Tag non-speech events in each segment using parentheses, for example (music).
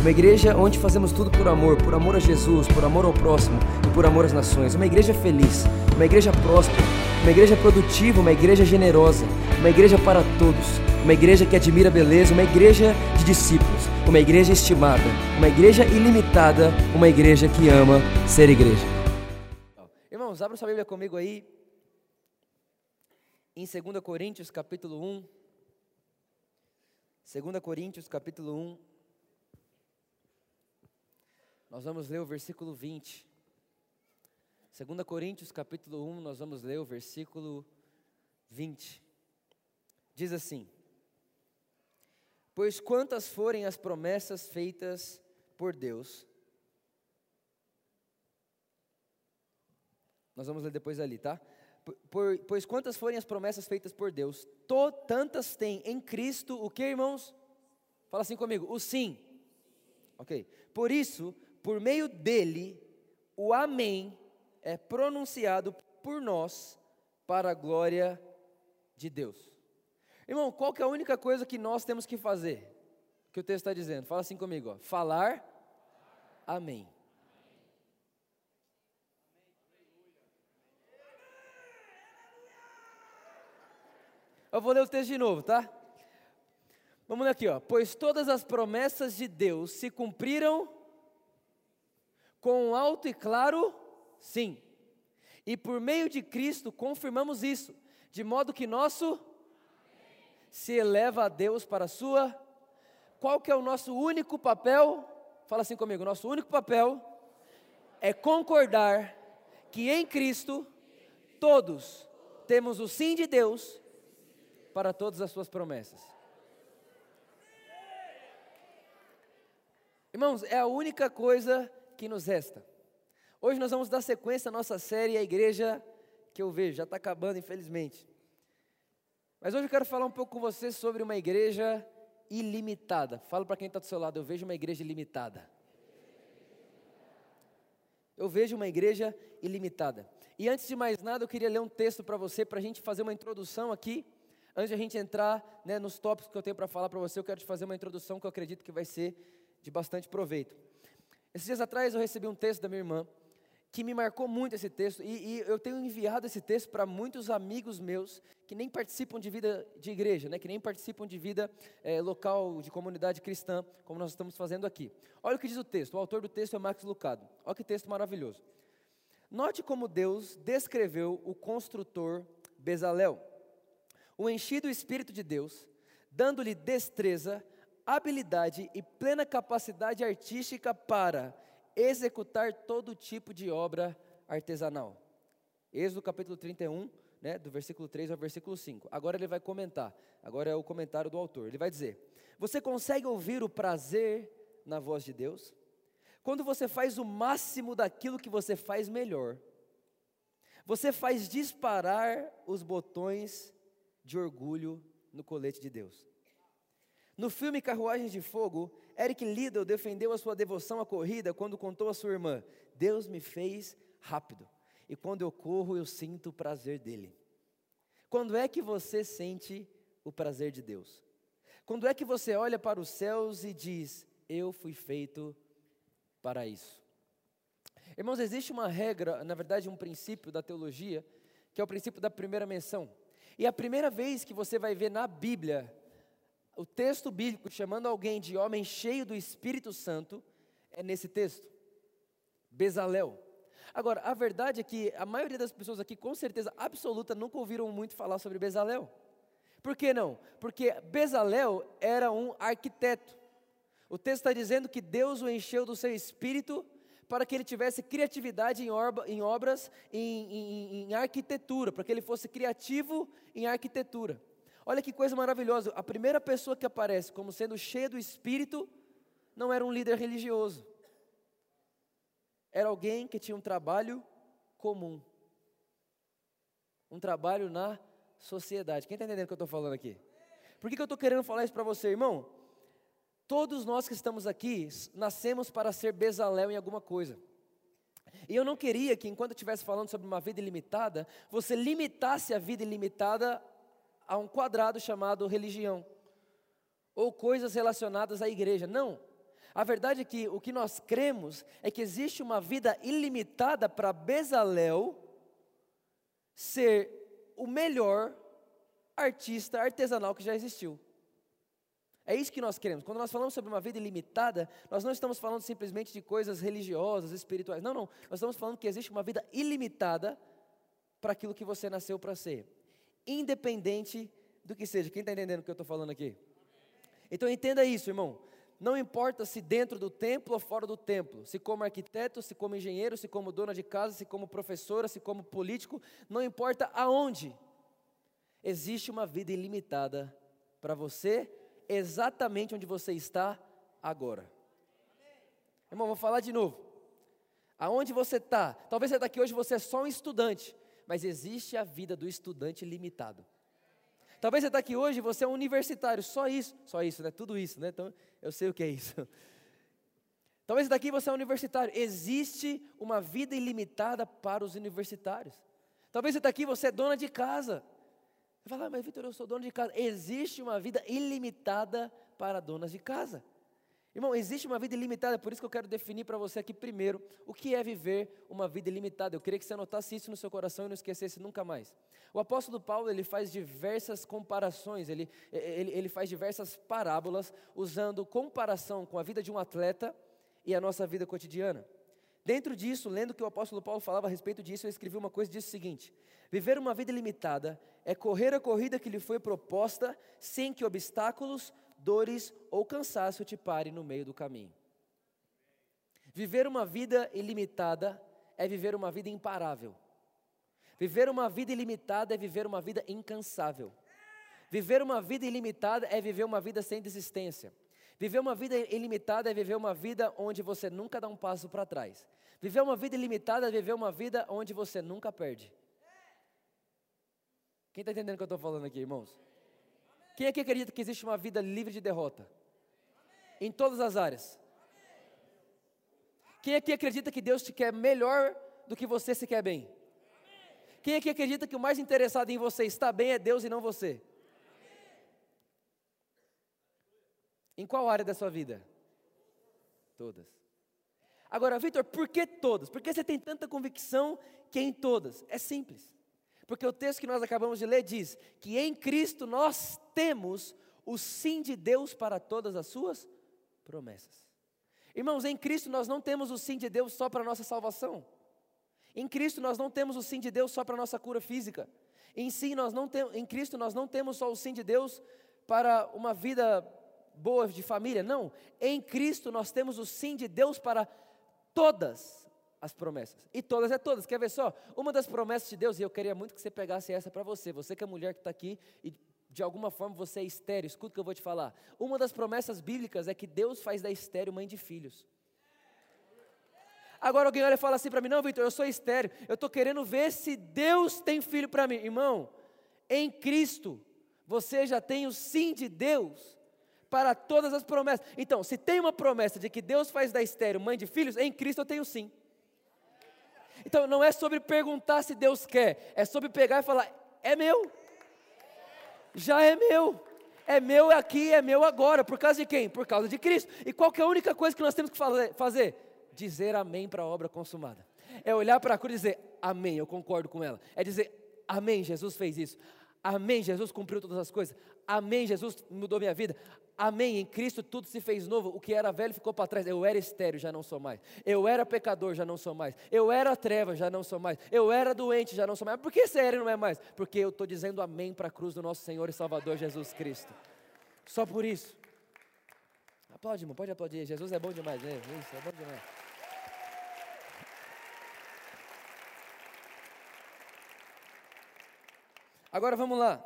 uma igreja onde fazemos tudo por amor, por amor a Jesus, por amor ao próximo e por amor às nações. Uma igreja feliz, uma igreja próspera, uma igreja produtiva, uma igreja generosa, uma igreja para todos, uma igreja que admira a beleza, uma igreja de discípulos, uma igreja estimada, uma igreja ilimitada, uma igreja que ama ser igreja. Irmãos, abra sua Bíblia comigo aí em 2 Coríntios capítulo 1. 2 Coríntios capítulo 1. Nós vamos ler o versículo 20. 2 Coríntios capítulo 1, nós vamos ler o versículo 20. Diz assim: Pois quantas forem as promessas feitas por Deus, nós vamos ler depois ali, tá? Por, pois quantas forem as promessas feitas por Deus, to, tantas tem em Cristo o que, irmãos? Fala assim comigo, o sim. Ok. Por isso, por meio dele, o Amém é pronunciado por nós para a glória de Deus. Irmão, qual que é a única coisa que nós temos que fazer? Que o texto está dizendo. Fala assim comigo, ó. Falar Amém. Eu vou ler o texto de novo, tá? Vamos ler aqui, ó. Pois todas as promessas de Deus se cumpriram com alto e claro sim. E por meio de Cristo confirmamos isso, de modo que nosso se eleva a Deus para a sua. Qual que é o nosso único papel? Fala assim comigo, nosso único papel é concordar que em Cristo todos temos o sim de Deus para todas as suas promessas. Irmãos, é a única coisa que nos resta. Hoje nós vamos dar sequência à nossa série A Igreja que eu vejo, já está acabando, infelizmente. Mas hoje eu quero falar um pouco com você sobre uma igreja ilimitada. Fala para quem está do seu lado, eu vejo uma igreja ilimitada. Eu vejo uma igreja ilimitada. E antes de mais nada, eu queria ler um texto para você, para a gente fazer uma introdução aqui Antes de a gente entrar né, nos tópicos que eu tenho para falar para você, eu quero te fazer uma introdução que eu acredito que vai ser de bastante proveito. Esses dias atrás eu recebi um texto da minha irmã que me marcou muito esse texto e, e eu tenho enviado esse texto para muitos amigos meus que nem participam de vida de igreja, né, que nem participam de vida é, local, de comunidade cristã, como nós estamos fazendo aqui. Olha o que diz o texto, o autor do texto é Max Lucado. Olha que texto maravilhoso. Note como Deus descreveu o construtor Bezalel o enchi do Espírito de Deus, dando-lhe destreza, habilidade e plena capacidade artística para executar todo tipo de obra artesanal. Êxodo capítulo 31, né, do versículo 3 ao versículo 5. Agora ele vai comentar, agora é o comentário do autor. Ele vai dizer: Você consegue ouvir o prazer na voz de Deus? Quando você faz o máximo daquilo que você faz melhor, você faz disparar os botões de orgulho no colete de Deus. No filme Carruagens de Fogo, Eric Liddell defendeu a sua devoção à corrida quando contou à sua irmã: Deus me fez rápido, e quando eu corro eu sinto o prazer dele. Quando é que você sente o prazer de Deus? Quando é que você olha para os céus e diz: Eu fui feito para isso? Irmãos, existe uma regra, na verdade, um princípio da teologia, que é o princípio da primeira menção. E a primeira vez que você vai ver na Bíblia o texto bíblico chamando alguém de homem cheio do Espírito Santo é nesse texto. Bezalel. Agora, a verdade é que a maioria das pessoas aqui, com certeza absoluta, nunca ouviram muito falar sobre Bezalel. Por que não? Porque Bezalel era um arquiteto. O texto está dizendo que Deus o encheu do seu espírito para que ele tivesse criatividade em, orba, em obras, em, em, em arquitetura, para que ele fosse criativo em arquitetura. Olha que coisa maravilhosa, a primeira pessoa que aparece como sendo cheia do Espírito não era um líder religioso, era alguém que tinha um trabalho comum. Um trabalho na sociedade. Quem está entendendo o que eu estou falando aqui? Por que, que eu estou querendo falar isso para você, irmão? Todos nós que estamos aqui nascemos para ser Bezalel em alguma coisa. E eu não queria que, enquanto eu estivesse falando sobre uma vida ilimitada, você limitasse a vida ilimitada a um quadrado chamado religião, ou coisas relacionadas à igreja. Não. A verdade é que o que nós cremos é que existe uma vida ilimitada para Bezalel ser o melhor artista artesanal que já existiu. É isso que nós queremos. Quando nós falamos sobre uma vida ilimitada, nós não estamos falando simplesmente de coisas religiosas, espirituais. Não, não. Nós estamos falando que existe uma vida ilimitada para aquilo que você nasceu para ser. Independente do que seja. Quem está entendendo o que eu estou falando aqui? Então entenda isso, irmão. Não importa se dentro do templo ou fora do templo, se como arquiteto, se como engenheiro, se como dona de casa, se como professora, se como político, não importa aonde, existe uma vida ilimitada para você, exatamente onde você está agora. Irmão, vou falar de novo. Aonde você está? Talvez você está aqui hoje, você é só um estudante, mas existe a vida do estudante limitado. Talvez você está aqui hoje, você é um universitário, só isso, só isso, né? Tudo isso, né? Então, eu sei o que é isso. (laughs) Talvez você está aqui, você é um universitário. Existe uma vida ilimitada para os universitários. Talvez você está aqui, você é dona de casa. Você fala, ah, mas Vitor, eu sou dono de casa. Existe uma vida ilimitada para donas de casa. Irmão, existe uma vida ilimitada, por isso que eu quero definir para você aqui primeiro o que é viver uma vida ilimitada. Eu queria que você anotasse isso no seu coração e não esquecesse nunca mais. O apóstolo Paulo ele faz diversas comparações, ele, ele, ele faz diversas parábolas usando comparação com a vida de um atleta e a nossa vida cotidiana. Dentro disso, lendo o que o apóstolo Paulo falava a respeito disso, ele escreveu uma coisa disse o seguinte: Viver uma vida ilimitada é correr a corrida que lhe foi proposta sem que obstáculos, dores ou cansaço te pare no meio do caminho. Viver uma vida ilimitada é viver uma vida imparável. Viver uma vida ilimitada é viver uma vida incansável. Viver uma vida ilimitada é viver uma vida sem desistência. Viver uma vida ilimitada é viver uma vida onde você nunca dá um passo para trás. Viver uma vida ilimitada é viver uma vida onde você nunca perde. Quem está entendendo o que eu estou falando aqui, irmãos? Quem aqui acredita que existe uma vida livre de derrota? Em todas as áreas. Quem aqui acredita que Deus te quer melhor do que você se quer bem? Quem aqui acredita que o mais interessado em você estar bem é Deus e não você? Em qual área da sua vida? Todas. Agora, Vitor, por que todas? Por que você tem tanta convicção que é em todas? É simples. Porque o texto que nós acabamos de ler diz que em Cristo nós temos o sim de Deus para todas as suas promessas. Irmãos, em Cristo nós não temos o sim de Deus só para a nossa salvação. Em Cristo nós não temos o sim de Deus só para a nossa cura física. Em, si, nós não tem, em Cristo nós não temos só o sim de Deus para uma vida boa de família. Não. Em Cristo nós temos o sim de Deus para todas as promessas. E todas é todas. Quer ver só? Uma das promessas de Deus, e eu queria muito que você pegasse essa para você. Você que é mulher que está aqui e de alguma forma você é estéreo, escuta o que eu vou te falar. Uma das promessas bíblicas é que Deus faz da estéreo mãe de filhos. Agora alguém olha e fala assim para mim: Não, Vitor, eu sou estéreo. Eu estou querendo ver se Deus tem filho para mim. Irmão, em Cristo, você já tem o sim de Deus para todas as promessas. Então, se tem uma promessa de que Deus faz da estéreo mãe de filhos, em Cristo eu tenho sim. Então não é sobre perguntar se Deus quer, é sobre pegar e falar: é meu, já é meu, é meu aqui, é meu agora. Por causa de quem? Por causa de Cristo. E qual é a única coisa que nós temos que fazer? Dizer amém para a obra consumada. É olhar para a cruz e dizer amém, eu concordo com ela. É dizer amém, Jesus fez isso. Amém, Jesus cumpriu todas as coisas. Amém, Jesus mudou minha vida. Amém, em Cristo tudo se fez novo. O que era velho ficou para trás. Eu era estéreo, já não sou mais. Eu era pecador, já não sou mais. Eu era treva, já não sou mais. Eu era doente, já não sou mais. Por que e não é mais? Porque eu estou dizendo amém para a cruz do nosso Senhor e Salvador Jesus Cristo. Só por isso. Aplaude, irmão, pode aplaudir. Jesus é bom demais, né? Isso, é bom demais. Agora vamos lá.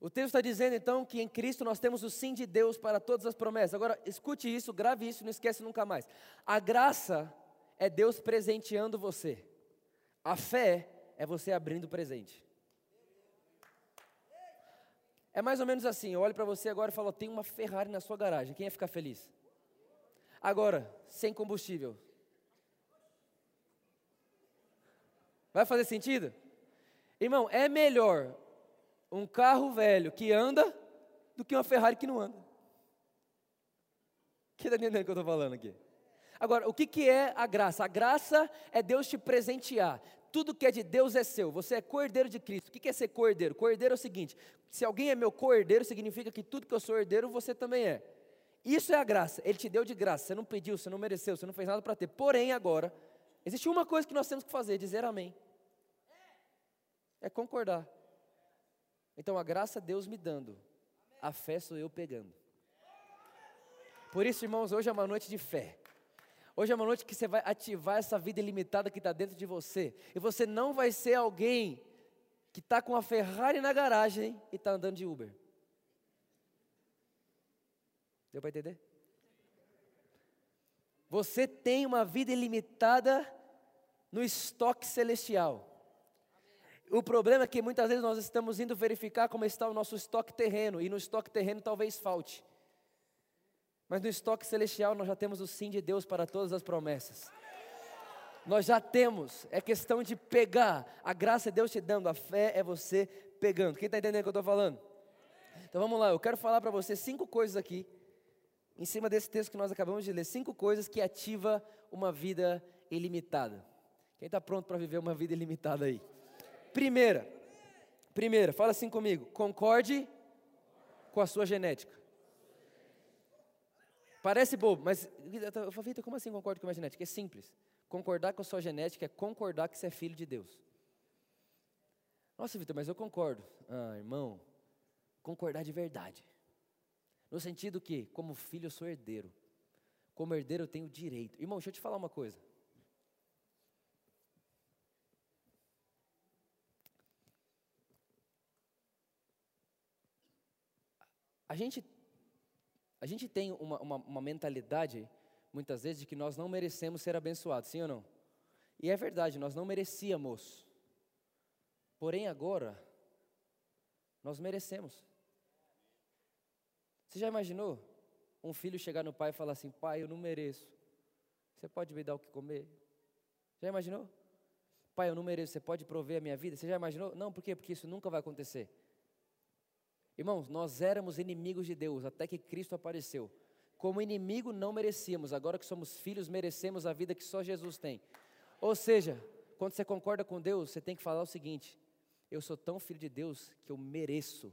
O texto está dizendo então que em Cristo nós temos o sim de Deus para todas as promessas. Agora escute isso, grave isso, não esquece nunca mais. A graça é Deus presenteando você. A fé é você abrindo o presente. É mais ou menos assim, eu olho para você agora e falo, tem uma Ferrari na sua garagem, quem ia ficar feliz? Agora, sem combustível. Vai fazer sentido? Irmão, é melhor um carro velho que anda do que uma Ferrari que não anda. Quem está entendendo o que eu estou falando aqui? Agora, o que, que é a graça? A graça é Deus te presentear. Tudo que é de Deus é seu. Você é cordeiro de Cristo. O que é ser cordeiro? Cordeiro é o seguinte: se alguém é meu cordeiro, significa que tudo que eu sou herdeiro, você também é. Isso é a graça. Ele te deu de graça. Você não pediu, você não mereceu, você não fez nada para ter. Porém, agora, existe uma coisa que nós temos que fazer: dizer amém. É concordar. Então, a graça Deus me dando, a fé sou eu pegando. Por isso, irmãos, hoje é uma noite de fé. Hoje é uma noite que você vai ativar essa vida ilimitada que está dentro de você. E você não vai ser alguém que está com a Ferrari na garagem e está andando de Uber. Deu para entender? Você tem uma vida ilimitada no estoque celestial. O problema é que muitas vezes nós estamos indo verificar como está o nosso estoque terreno, e no estoque terreno talvez falte. Mas no estoque celestial nós já temos o sim de Deus para todas as promessas. Nós já temos, é questão de pegar. A graça é Deus te dando, a fé é você pegando. Quem está entendendo o que eu estou falando? Então vamos lá, eu quero falar para você cinco coisas aqui, em cima desse texto que nós acabamos de ler, cinco coisas que ativa uma vida ilimitada. Quem está pronto para viver uma vida ilimitada aí? Primeira, primeira, fala assim comigo, concorde com a sua genética. Parece bobo, mas eu Vitor, como assim concordo com a minha genética? É simples. Concordar com a sua genética é concordar que você é filho de Deus. Nossa, Vitor, mas eu concordo. Ah, irmão, concordar de verdade. No sentido que, como filho, eu sou herdeiro. Como herdeiro, eu tenho direito. Irmão, deixa eu te falar uma coisa. A gente a gente tem uma, uma, uma mentalidade, muitas vezes, de que nós não merecemos ser abençoados, sim ou não? E é verdade, nós não merecíamos. Porém, agora, nós merecemos. Você já imaginou um filho chegar no pai e falar assim: Pai, eu não mereço. Você pode me dar o que comer? Já imaginou? Pai, eu não mereço. Você pode prover a minha vida? Você já imaginou? Não, por quê? Porque isso nunca vai acontecer. Irmãos, nós éramos inimigos de Deus até que Cristo apareceu. Como inimigo não merecíamos, agora que somos filhos, merecemos a vida que só Jesus tem. Ou seja, quando você concorda com Deus, você tem que falar o seguinte: eu sou tão filho de Deus que eu mereço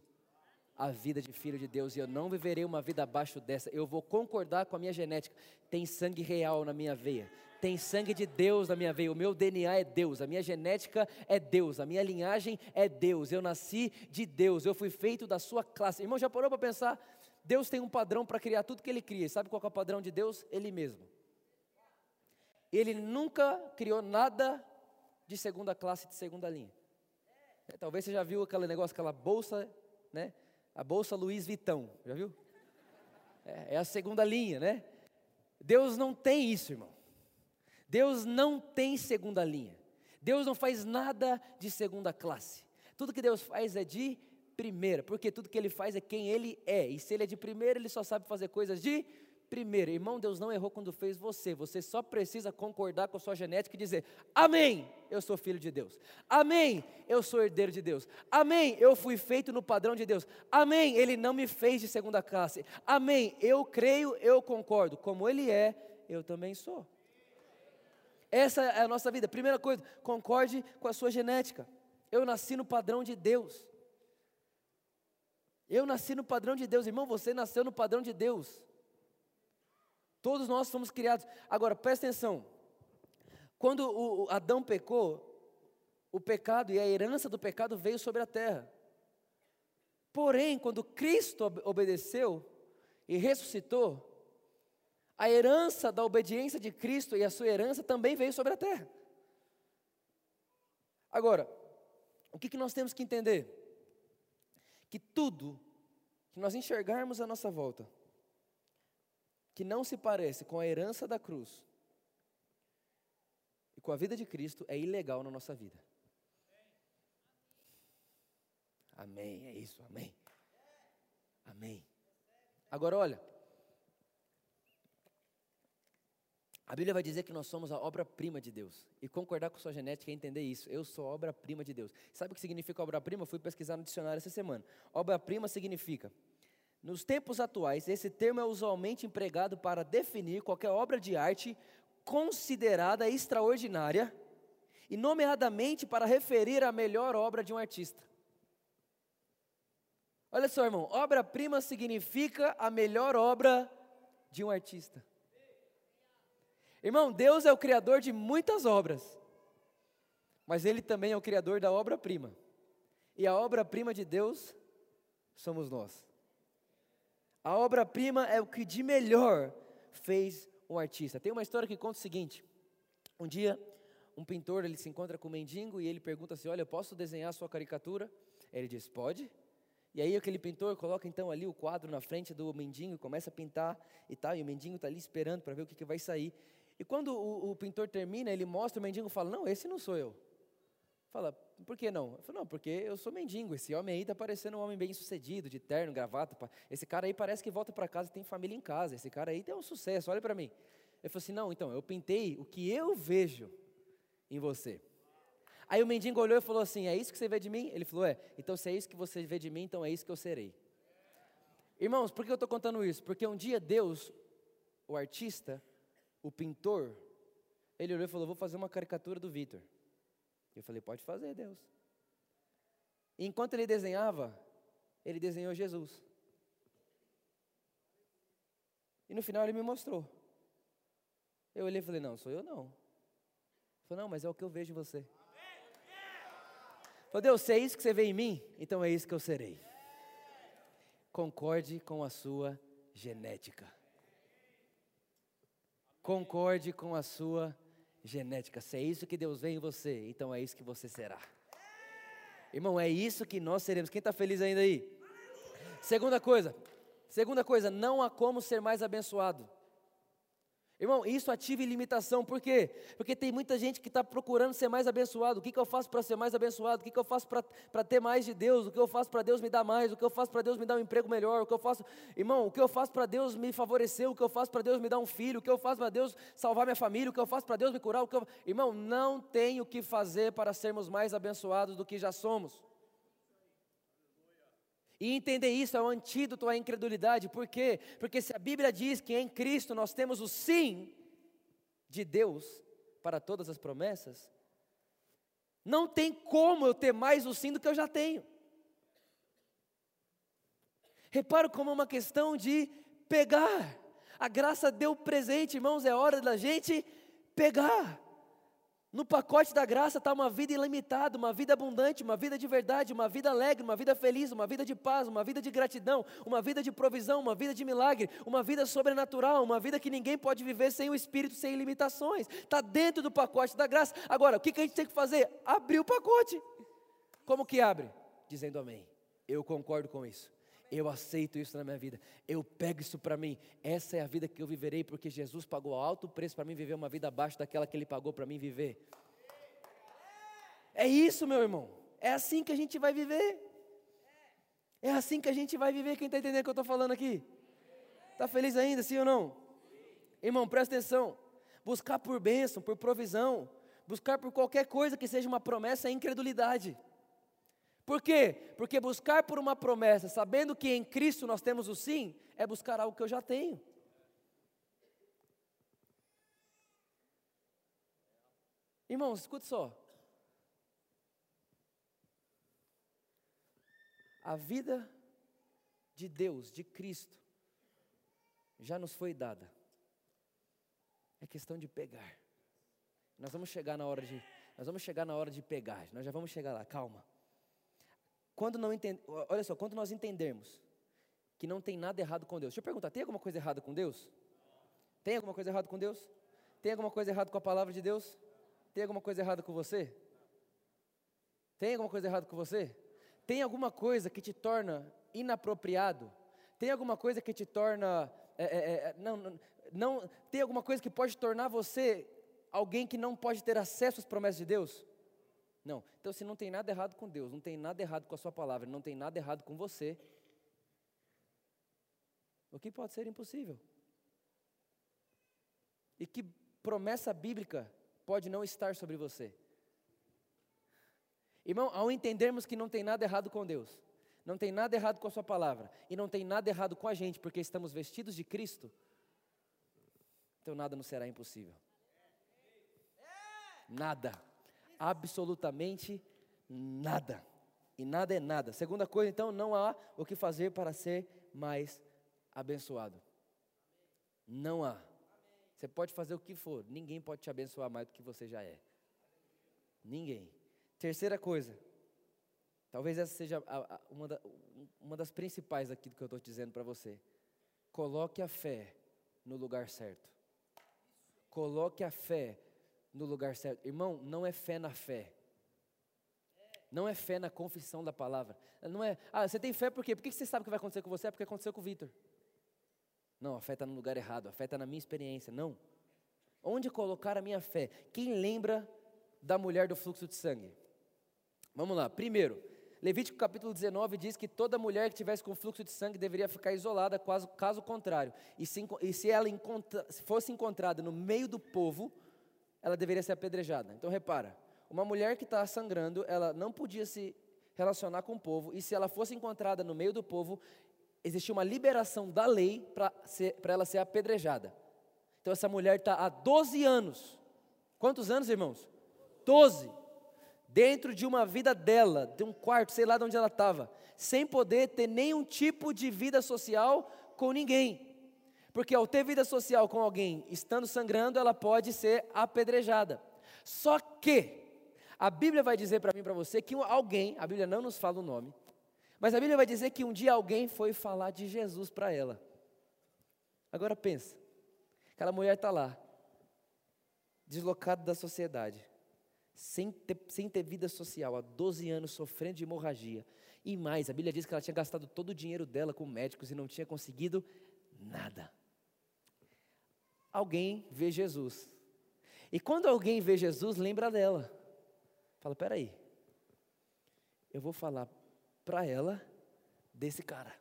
a vida de filho de Deus e eu não viverei uma vida abaixo dessa. Eu vou concordar com a minha genética. Tem sangue real na minha veia tem sangue de Deus na minha veia, o meu DNA é Deus, a minha genética é Deus, a minha linhagem é Deus, eu nasci de Deus, eu fui feito da sua classe. Irmão, já parou para pensar? Deus tem um padrão para criar tudo que Ele cria, sabe qual é o padrão de Deus? Ele mesmo. Ele nunca criou nada de segunda classe, de segunda linha. É, talvez você já viu aquele negócio, aquela bolsa, né? A bolsa Luiz Vitão, já viu? É, é a segunda linha, né? Deus não tem isso, irmão. Deus não tem segunda linha. Deus não faz nada de segunda classe. Tudo que Deus faz é de primeira, porque tudo que Ele faz é quem Ele é. E se Ele é de primeira, Ele só sabe fazer coisas de. Irmão, Deus não errou quando fez você. Você só precisa concordar com a sua genética e dizer: Amém, eu sou filho de Deus. Amém, eu sou herdeiro de Deus. Amém, eu fui feito no padrão de Deus. Amém, Ele não me fez de segunda classe. Amém, eu creio, eu concordo. Como Ele é, eu também sou. Essa é a nossa vida. Primeira coisa, concorde com a sua genética. Eu nasci no padrão de Deus. Eu nasci no padrão de Deus, irmão. Você nasceu no padrão de Deus. Todos nós somos criados. Agora, presta atenção. Quando o Adão pecou, o pecado e a herança do pecado veio sobre a terra. Porém, quando Cristo obedeceu e ressuscitou, a herança da obediência de Cristo e a sua herança também veio sobre a terra. Agora, o que, que nós temos que entender? Que tudo que nós enxergarmos à nossa volta, que não se parece com a herança da cruz, com a vida de Cristo é ilegal na nossa vida. Amém, é isso, amém. Amém. Agora olha, a Bíblia vai dizer que nós somos a obra-prima de Deus. E concordar com sua genética é entender isso. Eu sou a obra-prima de Deus. Sabe o que significa obra-prima? Fui pesquisar no dicionário essa semana. Obra-prima significa nos tempos atuais, esse termo é usualmente empregado para definir qualquer obra de arte considerada extraordinária e, nomeadamente, para referir a melhor obra de um artista. Olha só, irmão, obra-prima significa a melhor obra de um artista. Irmão, Deus é o criador de muitas obras, mas Ele também é o criador da obra-prima. E a obra-prima de Deus somos nós. A obra-prima é o que de melhor fez um artista. Tem uma história que conta o seguinte: um dia, um pintor ele se encontra com um mendigo e ele pergunta assim: Olha, posso desenhar a sua caricatura? Ele diz: Pode. E aí aquele pintor coloca então ali o quadro na frente do mendigo e começa a pintar e tal, e o mendigo está ali esperando para ver o que, que vai sair. E quando o, o, pintor termina, ele mostra, o mendigo fala, não, esse não sou eu. Fala, por que não? Eu falo, não, porque eu sou mendigo, esse homem aí está parecendo um homem bem sucedido, de terno, gravata. Esse cara aí parece que volta para casa e tem família em casa, esse cara aí tem um sucesso, olha para mim. Ele falou assim, não, então, eu pintei o que eu vejo em você. Aí o mendigo olhou e falou assim: É isso que você vê de mim? Ele falou: É, então se é isso que você vê de mim, então é isso que eu serei. Irmãos, por que eu estou contando isso? Porque um dia Deus, o artista, o pintor, ele olhou e falou: Vou fazer uma caricatura do Vitor. Eu falei: Pode fazer, Deus. E enquanto ele desenhava, ele desenhou Jesus. E no final ele me mostrou. Eu olhei e falei: Não, sou eu não. Ele falou: Não, mas é o que eu vejo em você. Falou, Deus, se é isso que você vê em mim, então é isso que eu serei. Concorde com a sua genética. Concorde com a sua genética. Se é isso que Deus vê em você, então é isso que você será. Irmão, é isso que nós seremos. Quem está feliz ainda aí? Segunda coisa, segunda coisa, não há como ser mais abençoado. Irmão, isso ativa ilimitação, por quê? Porque tem muita gente que está procurando ser mais abençoado. O que, que eu faço para ser mais abençoado? O que, que eu faço para ter mais de Deus? O que eu faço para Deus me dar mais? O que eu faço para Deus me dar um emprego melhor? O que eu faço, irmão, o que eu faço para Deus me favorecer? O que eu faço para Deus me dar um filho? O que eu faço para Deus salvar minha família? O que eu faço para Deus me curar? O que eu... Irmão, não tem o que fazer para sermos mais abençoados do que já somos. E entender isso é um antídoto à incredulidade, por quê? Porque se a Bíblia diz que em Cristo nós temos o sim de Deus para todas as promessas, não tem como eu ter mais o sim do que eu já tenho. Reparo como é uma questão de pegar. A graça deu presente, irmãos, é hora da gente pegar. No pacote da graça está uma vida ilimitada, uma vida abundante, uma vida de verdade, uma vida alegre, uma vida feliz, uma vida de paz, uma vida de gratidão, uma vida de provisão, uma vida de milagre, uma vida sobrenatural, uma vida que ninguém pode viver sem o Espírito, sem limitações. Está dentro do pacote da graça. Agora, o que, que a gente tem que fazer? Abrir o pacote. Como que abre? Dizendo amém. Eu concordo com isso. Eu aceito isso na minha vida. Eu pego isso para mim. Essa é a vida que eu viverei, porque Jesus pagou alto preço para mim viver uma vida abaixo daquela que Ele pagou para mim viver. É isso, meu irmão. É assim que a gente vai viver. É assim que a gente vai viver. Quem está entendendo o que eu estou falando aqui? Está feliz ainda, sim ou não? Irmão, presta atenção. Buscar por bênção, por provisão, buscar por qualquer coisa que seja uma promessa é incredulidade. Por quê? Porque buscar por uma promessa, sabendo que em Cristo nós temos o sim, é buscar algo que eu já tenho. Irmãos, escute só. A vida de Deus, de Cristo, já nos foi dada. É questão de pegar. Nós vamos chegar na hora de, nós vamos chegar na hora de pegar. Nós já vamos chegar lá, calma. Quando não entende, olha só, quando nós entendermos que não tem nada errado com Deus. Deixa eu perguntar, tem alguma coisa errada com Deus? Tem alguma coisa errada com Deus? Tem alguma coisa errada com a palavra de Deus? Tem alguma coisa errada com você? Tem alguma coisa errada com você? Tem alguma coisa que te torna inapropriado? Tem alguma coisa que te torna. É, é, é, não, não, não, tem alguma coisa que pode tornar você alguém que não pode ter acesso às promessas de Deus? Não. Então, se não tem nada errado com Deus, não tem nada errado com a Sua palavra, não tem nada errado com você, o que pode ser impossível? E que promessa bíblica pode não estar sobre você? Irmão, ao entendermos que não tem nada errado com Deus, não tem nada errado com a Sua palavra, e não tem nada errado com a gente, porque estamos vestidos de Cristo, então nada nos será impossível. Nada. Absolutamente nada. E nada é nada. Segunda coisa, então, não há o que fazer para ser mais abençoado. Não há. Você pode fazer o que for, ninguém pode te abençoar mais do que você já é. Ninguém. Terceira coisa, talvez essa seja a, a, uma, da, uma das principais aqui do que eu estou dizendo para você. Coloque a fé no lugar certo. Coloque a fé no lugar certo. Irmão, não é fé na fé. Não é fé na confissão da palavra. Não é, ah, você tem fé por quê? Por que você sabe o que vai acontecer com você? É porque aconteceu com o Vitor. Não, a fé está no lugar errado, a fé está na minha experiência. Não. Onde colocar a minha fé? Quem lembra da mulher do fluxo de sangue? Vamos lá. Primeiro, Levítico capítulo 19 diz que toda mulher que tivesse com fluxo de sangue deveria ficar isolada, caso, caso contrário. E se, e se ela encontra, se fosse encontrada no meio do povo, ela deveria ser apedrejada. Então repara, uma mulher que está sangrando, ela não podia se relacionar com o povo, e se ela fosse encontrada no meio do povo, existia uma liberação da lei para ela ser apedrejada. Então essa mulher está há 12 anos. Quantos anos, irmãos? 12. Dentro de uma vida dela, de um quarto, sei lá de onde ela estava, sem poder ter nenhum tipo de vida social com ninguém. Porque ao ter vida social com alguém estando sangrando, ela pode ser apedrejada. Só que a Bíblia vai dizer para mim e para você que alguém, a Bíblia não nos fala o nome, mas a Bíblia vai dizer que um dia alguém foi falar de Jesus para ela. Agora pensa, aquela mulher está lá, deslocada da sociedade, sem ter, sem ter vida social, há 12 anos sofrendo de hemorragia. E mais, a Bíblia diz que ela tinha gastado todo o dinheiro dela com médicos e não tinha conseguido nada. Alguém vê Jesus. E quando alguém vê Jesus, lembra dela. Fala, peraí, eu vou falar para ela desse cara.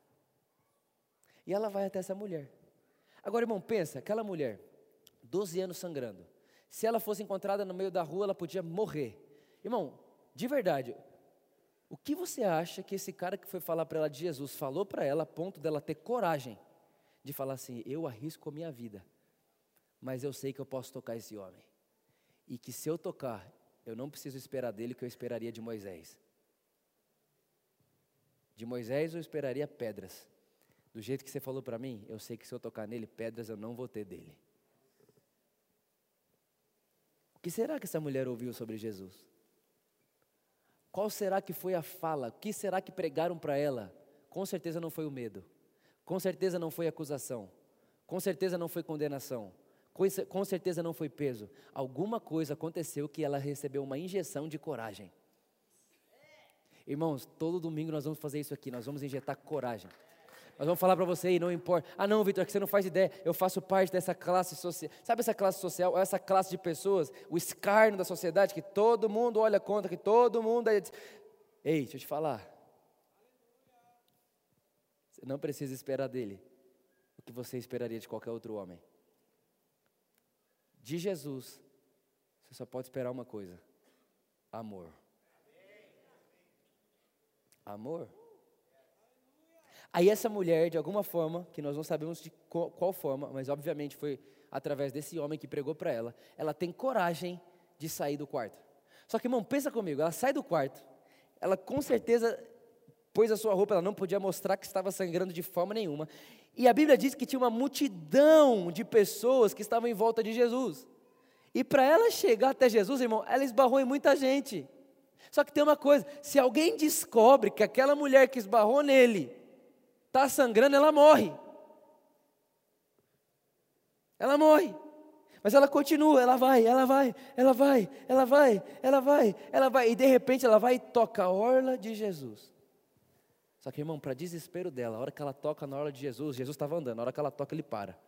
E ela vai até essa mulher. Agora, irmão, pensa, aquela mulher, 12 anos sangrando. Se ela fosse encontrada no meio da rua, ela podia morrer. Irmão, de verdade, o que você acha que esse cara que foi falar para ela de Jesus falou para ela a ponto dela ter coragem de falar assim: Eu arrisco a minha vida, mas eu sei que eu posso tocar esse homem. E que se eu tocar, eu não preciso esperar dele o que eu esperaria de Moisés. De Moisés eu esperaria pedras. Do jeito que você falou para mim, eu sei que se eu tocar nele, pedras eu não vou ter dele. O que será que essa mulher ouviu sobre Jesus? Qual será que foi a fala? O que será que pregaram para ela? Com certeza não foi o medo. Com certeza não foi acusação. Com certeza não foi condenação. Com certeza não foi peso. Alguma coisa aconteceu que ela recebeu uma injeção de coragem. Irmãos, todo domingo nós vamos fazer isso aqui, nós vamos injetar coragem. Nós vamos falar para você e não importa. Ah, não, Vitor, é que você não faz ideia. Eu faço parte dessa classe social. Sabe essa classe social, essa classe de pessoas, o escárnio da sociedade, que todo mundo olha contra, que todo mundo. É... Ei, deixa eu te falar. Você não precisa esperar dele o que você esperaria de qualquer outro homem. De Jesus, você só pode esperar uma coisa: amor amor. Aí essa mulher, de alguma forma, que nós não sabemos de qual, forma, mas obviamente foi através desse homem que pregou para ela, ela tem coragem de sair do quarto. Só que, irmão, pensa comigo, ela sai do quarto, ela com certeza pôs a sua roupa, ela não podia mostrar que estava sangrando de forma nenhuma. E a Bíblia diz que tinha uma multidão de pessoas que estavam em volta de Jesus. E para ela chegar até Jesus, irmão, ela esbarrou em muita gente. Só que tem uma coisa: se alguém descobre que aquela mulher que esbarrou nele está sangrando, ela morre. Ela morre. Mas ela continua, ela vai, ela vai, ela vai, ela vai, ela vai, ela vai. E de repente ela vai e toca a orla de Jesus. Só que, irmão, para desespero dela, a hora que ela toca na orla de Jesus, Jesus estava andando, a hora que ela toca, ele para.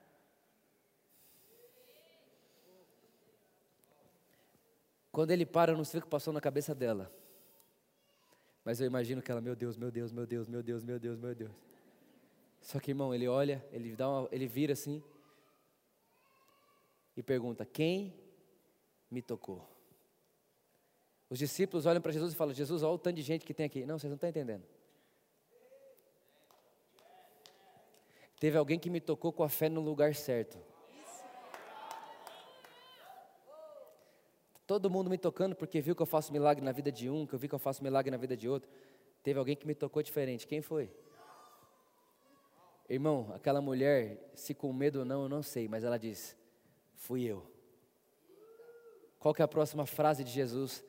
Quando ele para, eu não sei o que passou na cabeça dela. Mas eu imagino que ela, meu Deus, meu Deus, meu Deus, meu Deus, meu Deus, meu Deus. Só que, irmão, ele olha, ele dá uma, ele vira assim e pergunta: Quem me tocou? Os discípulos olham para Jesus e falam: Jesus, olha o tanto de gente que tem aqui. Não, vocês não estão entendendo. Teve alguém que me tocou com a fé no lugar certo. Todo mundo me tocando porque viu que eu faço milagre na vida de um, que eu vi que eu faço milagre na vida de outro. Teve alguém que me tocou diferente. Quem foi? Irmão, aquela mulher, se com medo ou não, eu não sei, mas ela disse: Fui eu. Qual que é a próxima frase de Jesus?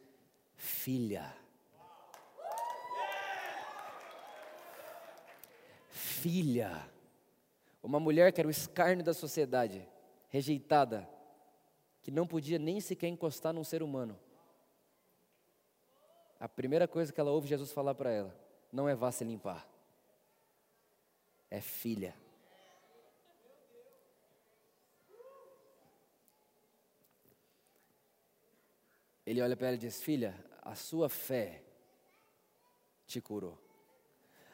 Filha. Filha. Uma mulher que era o escárnio da sociedade, rejeitada, que não podia nem sequer encostar num ser humano. A primeira coisa que ela ouve Jesus falar para ela, não é vá se limpar, é filha. Ele olha para ela e diz: Filha, a sua fé te curou.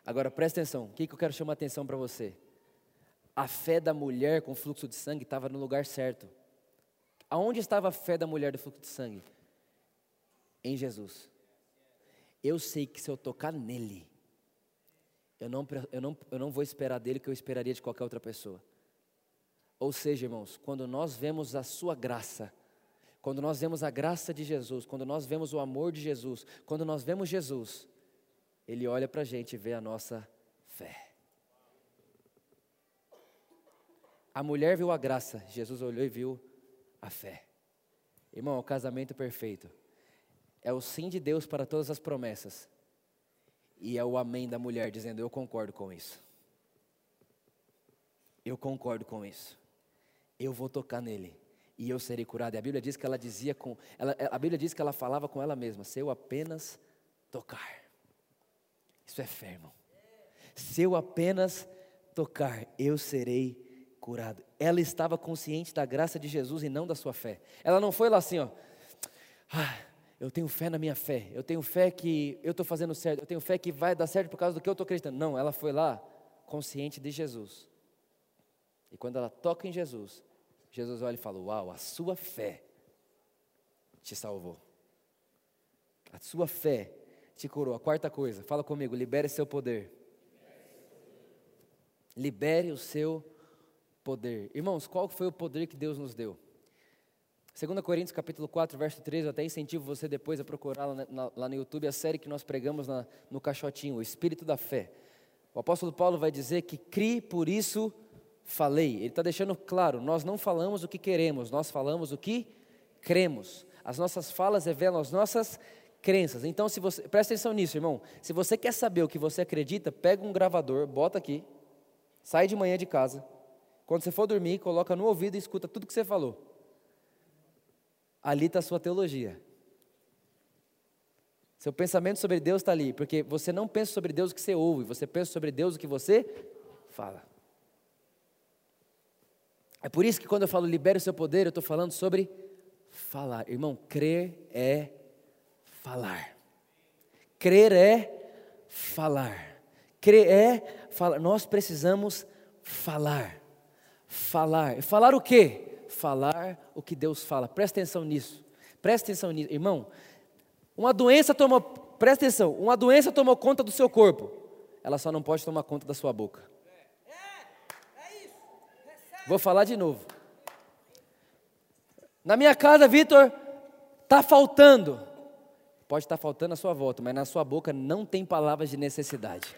Agora presta atenção, o que, que eu quero chamar a atenção para você? A fé da mulher com fluxo de sangue estava no lugar certo. Aonde estava a fé da mulher do fluxo de sangue? Em Jesus. Eu sei que se eu tocar nele, eu não, eu, não, eu não vou esperar dele o que eu esperaria de qualquer outra pessoa. Ou seja, irmãos, quando nós vemos a sua graça, quando nós vemos a graça de Jesus, quando nós vemos o amor de Jesus, quando nós vemos Jesus, ele olha para a gente e vê a nossa fé. A mulher viu a graça, Jesus olhou e viu a fé. Irmão, é o casamento perfeito é o sim de Deus para todas as promessas, e é o amém da mulher dizendo: Eu concordo com isso. Eu concordo com isso. Eu vou tocar nele e eu serei curado. E a Bíblia diz que ela dizia com, ela, a Bíblia diz que ela falava com ela mesma: Se eu apenas tocar, isso é fé, irmão. Se eu apenas tocar, eu serei curado. Ela estava consciente da graça de Jesus e não da sua fé. Ela não foi lá assim, ó. Ah, eu tenho fé na minha fé. Eu tenho fé que eu estou fazendo certo. Eu tenho fé que vai dar certo por causa do que eu estou acreditando. Não, ela foi lá consciente de Jesus. E quando ela toca em Jesus, Jesus olha e fala: Uau, a sua fé te salvou. A sua fé te curou. A quarta coisa, fala comigo: libere seu poder. Libere o seu poder poder. Irmãos, qual foi o poder que Deus nos deu? 2 Coríntios capítulo 4, verso 13, eu até incentivo você depois a procurar lá, lá no YouTube a série que nós pregamos na, no caixotinho, o Espírito da Fé. O apóstolo Paulo vai dizer que crie, por isso falei. Ele está deixando claro, nós não falamos o que queremos, nós falamos o que cremos. As nossas falas revelam as nossas crenças. Então, se você, presta atenção nisso, irmão. Se você quer saber o que você acredita, pega um gravador, bota aqui, sai de manhã de casa, quando você for dormir, coloca no ouvido e escuta tudo que você falou. Ali está a sua teologia. Seu pensamento sobre Deus está ali, porque você não pensa sobre Deus o que você ouve, você pensa sobre Deus o que você fala. É por isso que quando eu falo libere o seu poder, eu estou falando sobre falar. Irmão, crer é falar. Crer é falar. Crer é falar. Nós precisamos falar falar. Falar o quê? Falar o que Deus fala. Presta atenção nisso. Presta atenção nisso. Irmão, uma doença tomou, presta atenção, uma doença tomou conta do seu corpo. Ela só não pode tomar conta da sua boca. Vou falar de novo. Na minha casa, Vitor, está faltando. Pode estar tá faltando a sua volta, mas na sua boca não tem palavras de necessidade.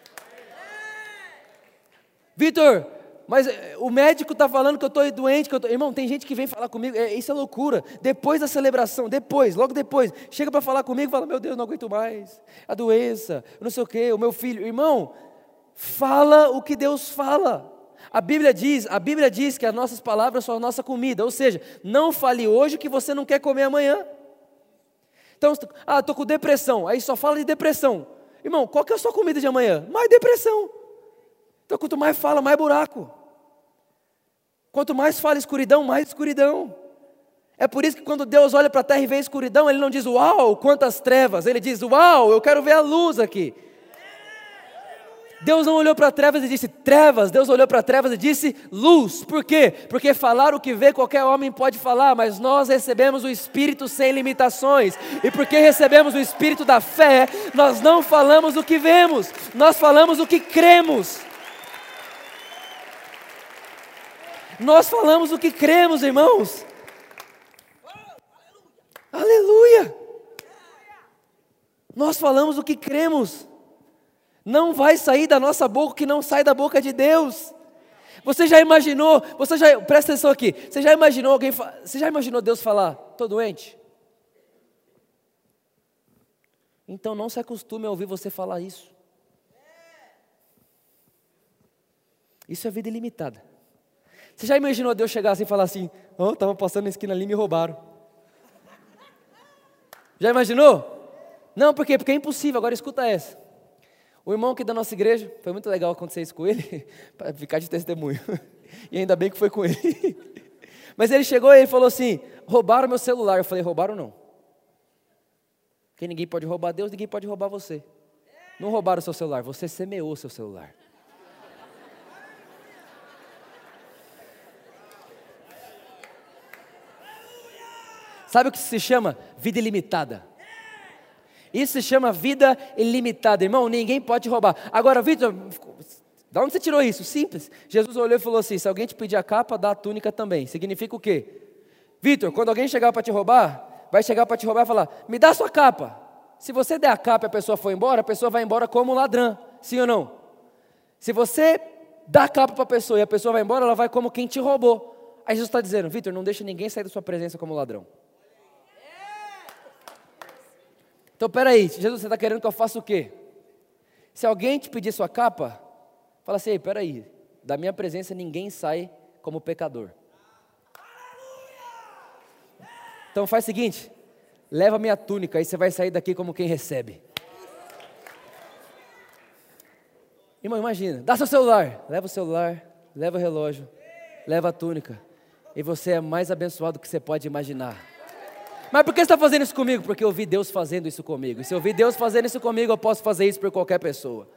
Vitor, mas eh, o médico está falando que eu estou doente, que eu tô... irmão, tem gente que vem falar comigo, é, isso é loucura. Depois da celebração, depois, logo depois, chega para falar comigo e fala: Meu Deus, não aguento mais, a doença, não sei o quê, o meu filho. Irmão, fala o que Deus fala. A Bíblia diz, a Bíblia diz que as nossas palavras são a nossa comida, ou seja, não fale hoje o que você não quer comer amanhã. Então, ah, estou com depressão, aí só fala de depressão. Irmão, qual que é a sua comida de amanhã? Mais depressão. Então, quanto mais fala, mais buraco. Quanto mais fala escuridão, mais escuridão. É por isso que quando Deus olha para a terra e vê a escuridão, Ele não diz, uau, quantas trevas. Ele diz, uau, eu quero ver a luz aqui. Deus não olhou para trevas e disse trevas, Deus olhou para trevas e disse luz. Por quê? Porque falar o que vê qualquer homem pode falar, mas nós recebemos o Espírito sem limitações. E porque recebemos o Espírito da fé, nós não falamos o que vemos, nós falamos o que cremos. Nós falamos o que cremos, irmãos. Aleluia! Nós falamos o que cremos. Não vai sair da nossa boca o que não sai da boca de Deus. Você já imaginou? Você já presta atenção aqui. Você já imaginou alguém? Você já imaginou Deus falar? Tô doente. Então não se acostume a ouvir você falar isso. Isso é vida ilimitada. Você já imaginou Deus chegar assim e falar assim: Oh, estava passando na esquina ali e me roubaram. Já imaginou? Não, por quê? Porque é impossível. Agora escuta essa. O irmão aqui da nossa igreja, foi muito legal acontecer isso com ele, (laughs) para ficar de testemunho. E ainda bem que foi com ele. (laughs) Mas ele chegou e ele falou assim: roubaram meu celular. Eu falei: roubaram não. Porque ninguém pode roubar Deus, ninguém pode roubar você. Não roubaram o seu celular, você semeou o seu celular. Sabe o que se chama? Vida ilimitada. Isso se chama vida ilimitada, irmão. Ninguém pode roubar. Agora, Vitor, da onde você tirou isso? Simples. Jesus olhou e falou assim: se alguém te pedir a capa, dá a túnica também. Significa o quê? Vitor, quando alguém chegar para te roubar, vai chegar para te roubar e falar: me dá a sua capa. Se você der a capa e a pessoa for embora, a pessoa vai embora como ladrão. Sim ou não? Se você dá a capa para a pessoa e a pessoa vai embora, ela vai como quem te roubou. Aí Jesus está dizendo: Vitor, não deixe ninguém sair da sua presença como ladrão. Então, peraí, Jesus, você está querendo que eu faça o quê? Se alguém te pedir sua capa, fala assim, peraí, da minha presença ninguém sai como pecador. Então faz o seguinte, leva minha túnica, aí você vai sair daqui como quem recebe. Irmão, imagina, dá seu celular, leva o celular, leva o relógio, leva a túnica, e você é mais abençoado do que você pode imaginar. Mas por que você está fazendo isso comigo? Porque eu vi Deus fazendo isso comigo. E se eu vi Deus fazendo isso comigo, eu posso fazer isso por qualquer pessoa.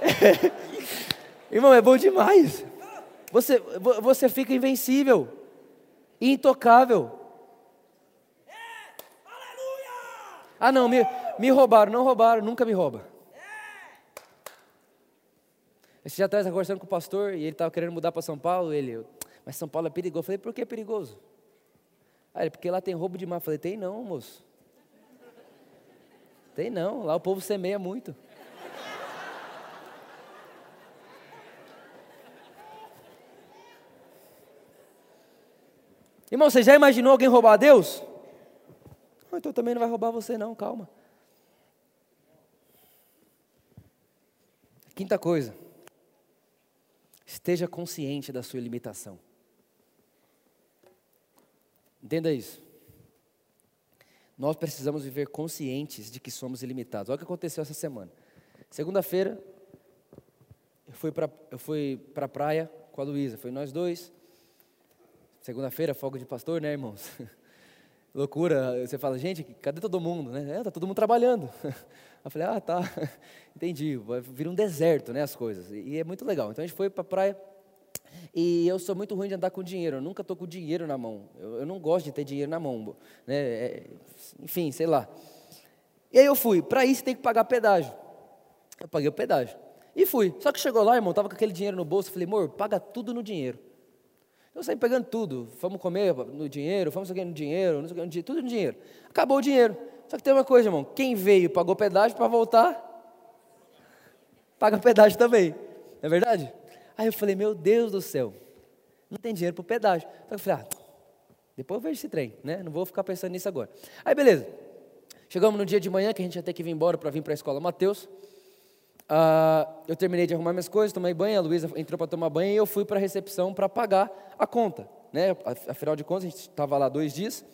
(laughs) Irmão, é bom demais. Você, você fica invencível, intocável. Ah, não, me, me roubaram, não roubaram, nunca me rouba. Esse dia atrás, conversando com o pastor, e ele estava querendo mudar para São Paulo, ele, mas São Paulo é perigoso. Eu falei, por que é perigoso? Ah, ele, porque lá tem roubo de mar. Eu falei, tem não, moço. Tem não, lá o povo semeia muito. Irmão, você já imaginou alguém roubar a Deus? Ah, então também não vai roubar você não, calma. Quinta coisa. Esteja consciente da sua limitação. Entenda isso. Nós precisamos viver conscientes de que somos ilimitados. Olha o que aconteceu essa semana. Segunda-feira, eu fui para a praia com a Luísa. Foi nós dois. Segunda-feira, folga de pastor, né, irmãos? (laughs) Loucura. Você fala, gente, cadê todo mundo? Né? É, tá todo mundo trabalhando. (laughs) Eu falei, ah, tá, (laughs) entendi. Vai vir um deserto, né, as coisas. E é muito legal. Então a gente foi para a praia. E eu sou muito ruim de andar com dinheiro. Eu nunca estou com dinheiro na mão. Eu, eu, não gosto de ter dinheiro na mão. Né? É, enfim, sei lá. E aí eu fui. Para isso tem que pagar pedágio. Eu paguei o pedágio. E fui. Só que chegou lá, irmão, tava com aquele dinheiro no bolso. Falei, amor, paga tudo no dinheiro. Eu saí pegando tudo. Fomos comer no dinheiro, fomos aqui no dinheiro, tudo no dinheiro. Acabou o dinheiro. Só que tem uma coisa, irmão: quem veio pagou pedágio para voltar, paga pedágio também. Não é verdade? Aí eu falei: Meu Deus do céu, não tem dinheiro para o pedágio. Então eu falei: Ah, depois eu vejo esse trem, né? Não vou ficar pensando nisso agora. Aí beleza. Chegamos no dia de manhã que a gente ia ter que vir embora para vir para a escola Mateus. Uh, eu terminei de arrumar minhas coisas, tomei banho, a Luísa entrou para tomar banho e eu fui para a recepção para pagar a conta. Né? Afinal de contas, a gente estava lá dois dias,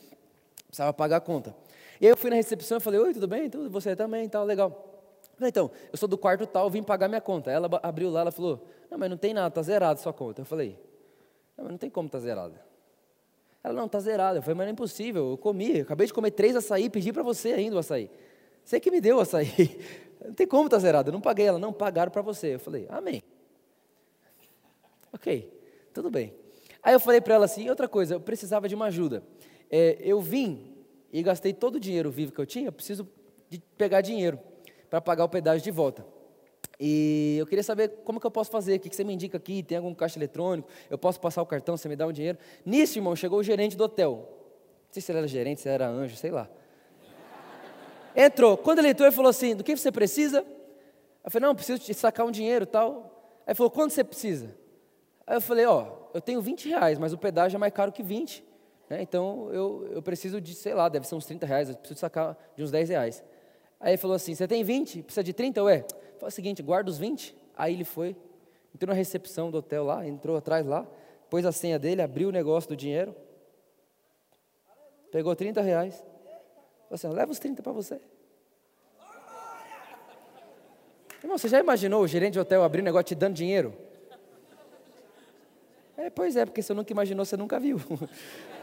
precisava pagar a conta. E aí eu fui na recepção e falei, oi, tudo bem? Tudo, você também, tal, legal. então, eu sou do quarto tal, vim pagar minha conta. Ela abriu lá, ela falou, não, mas não tem nada, tá zerado sua conta. Eu falei, não, mas não tem como tá zerada. Ela, não, tá zerada. Eu falei, mas não é impossível, eu comi, eu acabei de comer três açaí, pedi para você ainda o açaí. Você que me deu o açaí. (laughs) Não tem como tá zerado, eu não paguei. Ela, não, pagaram para você. Eu falei, amém. Ok, tudo bem. Aí eu falei para ela assim, outra coisa, eu precisava de uma ajuda. É, eu vim e gastei todo o dinheiro vivo que eu tinha, eu preciso de pegar dinheiro para pagar o pedágio de volta. E eu queria saber como que eu posso fazer, o que, que você me indica aqui, tem algum caixa eletrônico, eu posso passar o cartão, você me dá um dinheiro. Nisso, irmão, chegou o gerente do hotel. Não sei se ele era gerente, se ele era anjo, sei lá. Entrou. Quando ele entrou, ele falou assim, do que você precisa? Eu falei, não, preciso te sacar um dinheiro e tal. Aí ele falou, quanto você precisa? Aí eu falei, ó, eu tenho 20 reais, mas o pedágio é mais caro que 20. Né? Então eu, eu preciso de, sei lá, deve ser uns 30 reais, eu preciso sacar de uns 10 reais. Aí ele falou assim: Você tem 20? Precisa de 30? Ué, fala o seguinte, guarda os 20. Aí ele foi, entrou na recepção do hotel lá, entrou atrás lá, pôs a senha dele, abriu o negócio do dinheiro, pegou 30 reais. Falou assim: Leva os 30 para você. Irmão, você já imaginou o gerente de hotel abrir um negócio te dando dinheiro? É, pois é, porque você nunca imaginou, você nunca viu. (laughs)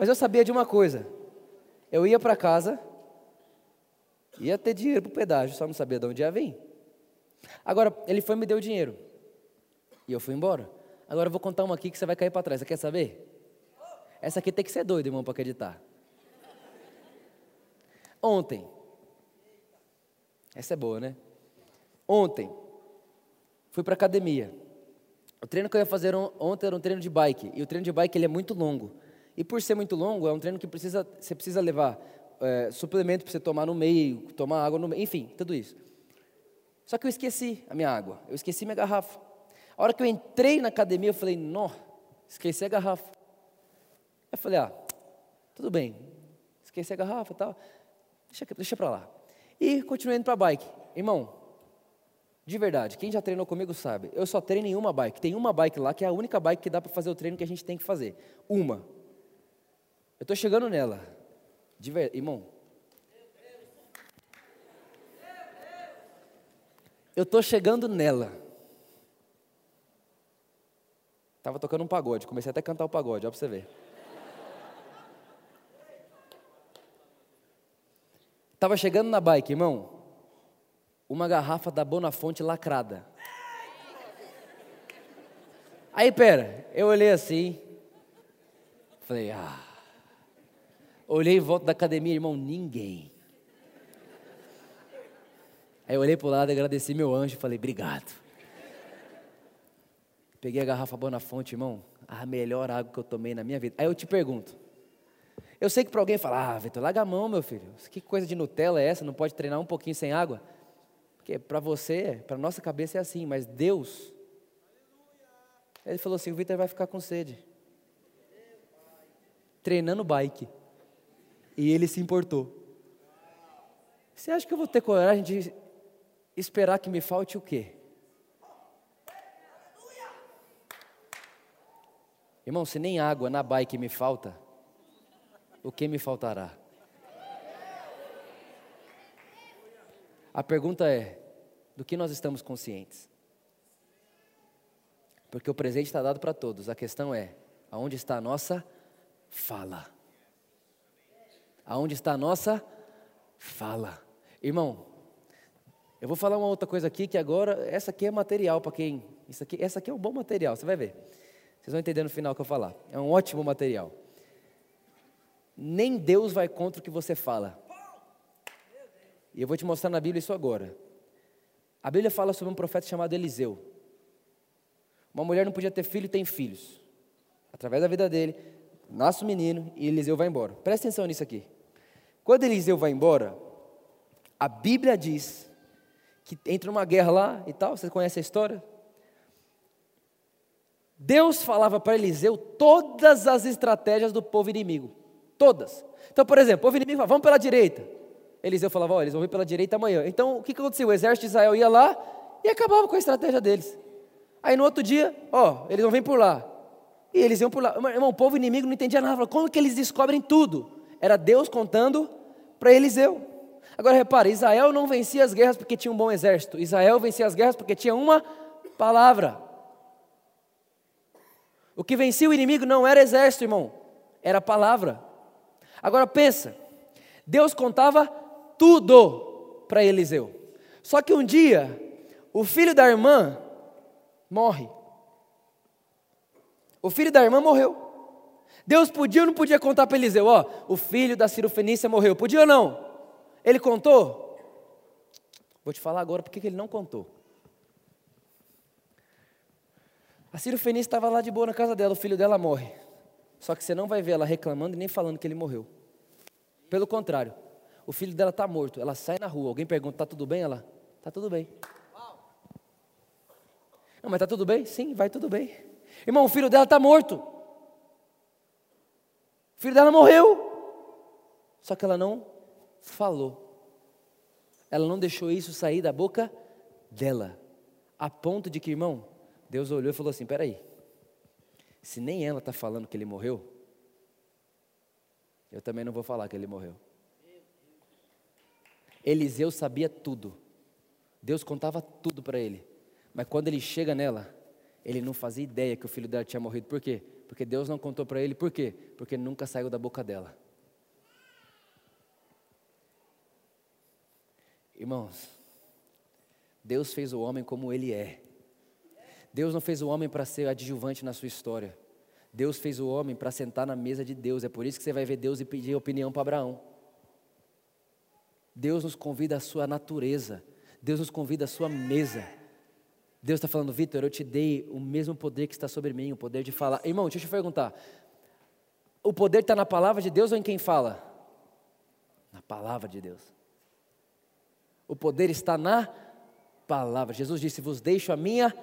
Mas eu sabia de uma coisa. Eu ia para casa, ia ter dinheiro para o pedágio, só não sabia de onde ia vir. Agora, ele foi e me deu dinheiro. E eu fui embora. Agora eu vou contar uma aqui que você vai cair para trás. Você quer saber? Essa aqui tem que ser doido, irmão, para acreditar. Ontem. Essa é boa, né? Ontem. Fui para academia. O treino que eu ia fazer ontem era um treino de bike. E o treino de bike ele é muito longo. E por ser muito longo, é um treino que precisa, você precisa levar é, suplemento para você tomar no meio, tomar água no meio, enfim, tudo isso. Só que eu esqueci a minha água, eu esqueci minha garrafa. A hora que eu entrei na academia, eu falei, não, esqueci a garrafa. Eu falei, ah, tudo bem, esqueci a garrafa e tal, deixa, deixa para lá. E continuei indo para a bike. Irmão, de verdade, quem já treinou comigo sabe, eu só treino em uma bike. Tem uma bike lá que é a única bike que dá para fazer o treino que a gente tem que fazer. Uma. Eu estou chegando nela. Irmão. Eu estou chegando nela. Estava tocando um pagode, comecei até a cantar o pagode, ó para você ver. Estava chegando na bike, irmão. Uma garrafa da Bonafonte lacrada. Aí, pera, eu olhei assim. Falei, ah. Olhei em volta da academia, irmão, ninguém. Aí eu olhei para o lado, agradeci meu anjo e falei, obrigado. Peguei a garrafa boa na fonte, irmão, a melhor água que eu tomei na minha vida. Aí eu te pergunto, eu sei que para alguém falar, ah, Vitor, larga a mão, meu filho. Que coisa de Nutella é essa? Não pode treinar um pouquinho sem água? Porque para você, para nossa cabeça é assim, mas Deus, ele falou assim: o Vitor vai ficar com sede. Treinando bike. E ele se importou. Você acha que eu vou ter coragem de esperar que me falte o quê? Irmão, se nem água na bike me falta, o que me faltará? A pergunta é: do que nós estamos conscientes? Porque o presente está dado para todos. A questão é: aonde está a nossa fala? Aonde está a nossa fala? Irmão, eu vou falar uma outra coisa aqui que agora, essa aqui é material para quem. Isso aqui, essa aqui é um bom material, você vai ver. Vocês vão entender no final o que eu falar. É um ótimo material. Nem Deus vai contra o que você fala. E eu vou te mostrar na Bíblia isso agora. A Bíblia fala sobre um profeta chamado Eliseu. Uma mulher não podia ter filho e tem filhos. Através da vida dele, nasce o um menino e Eliseu vai embora. Presta atenção nisso aqui. Quando Eliseu vai embora, a Bíblia diz que entra uma guerra lá e tal, você conhece a história? Deus falava para Eliseu todas as estratégias do povo inimigo. Todas. Então, por exemplo, o povo inimigo falava, vamos pela direita. Eliseu falava, olha, eles vão vir pela direita amanhã. Então, o que, aconteceu? O exército de Israel ia lá e acabava com a estratégia deles. Aí no outro dia, ó, eles vão vir por lá. E eles iam por lá. Irmão, o povo inimigo não entendia nada. Como que eles descobrem tudo? Era Deus contando para Eliseu. Agora repara, Israel não vencia as guerras porque tinha um bom exército. Israel vencia as guerras porque tinha uma palavra. O que vencia o inimigo não era exército, irmão, era palavra. Agora pensa, Deus contava tudo para Eliseu. Só que um dia, o filho da irmã morre. O filho da irmã morreu. Deus podia ou não podia contar para Eliseu, ó, o filho da Ciro Fenícia morreu. Podia ou não? Ele contou? Vou te falar agora porque ele não contou. A Ciro Fenícia estava lá de boa na casa dela, o filho dela morre. Só que você não vai ver ela reclamando e nem falando que ele morreu. Pelo contrário, o filho dela está morto. Ela sai na rua, alguém pergunta: está tudo bem? Ela: está tudo bem. Não, mas está tudo bem? Sim, vai tudo bem. Irmão, o filho dela está morto. O filho dela morreu. Só que ela não falou. Ela não deixou isso sair da boca dela. A ponto de que, irmão, Deus olhou e falou assim: peraí, se nem ela está falando que ele morreu, eu também não vou falar que ele morreu. Eliseu sabia tudo. Deus contava tudo para ele. Mas quando ele chega nela, ele não fazia ideia que o filho dela tinha morrido. Por quê? Porque Deus não contou para ele. Por quê? Porque nunca saiu da boca dela. Irmãos, Deus fez o homem como ele é. Deus não fez o homem para ser adjuvante na sua história. Deus fez o homem para sentar na mesa de Deus. É por isso que você vai ver Deus e pedir opinião para Abraão. Deus nos convida à sua natureza. Deus nos convida à sua mesa. Deus está falando, Vitor, eu te dei o mesmo poder que está sobre mim, o poder de falar. Irmão, deixa eu te perguntar. O poder está na palavra de Deus ou em quem fala? Na palavra de Deus. O poder está na palavra. Jesus disse: Vos deixo a minha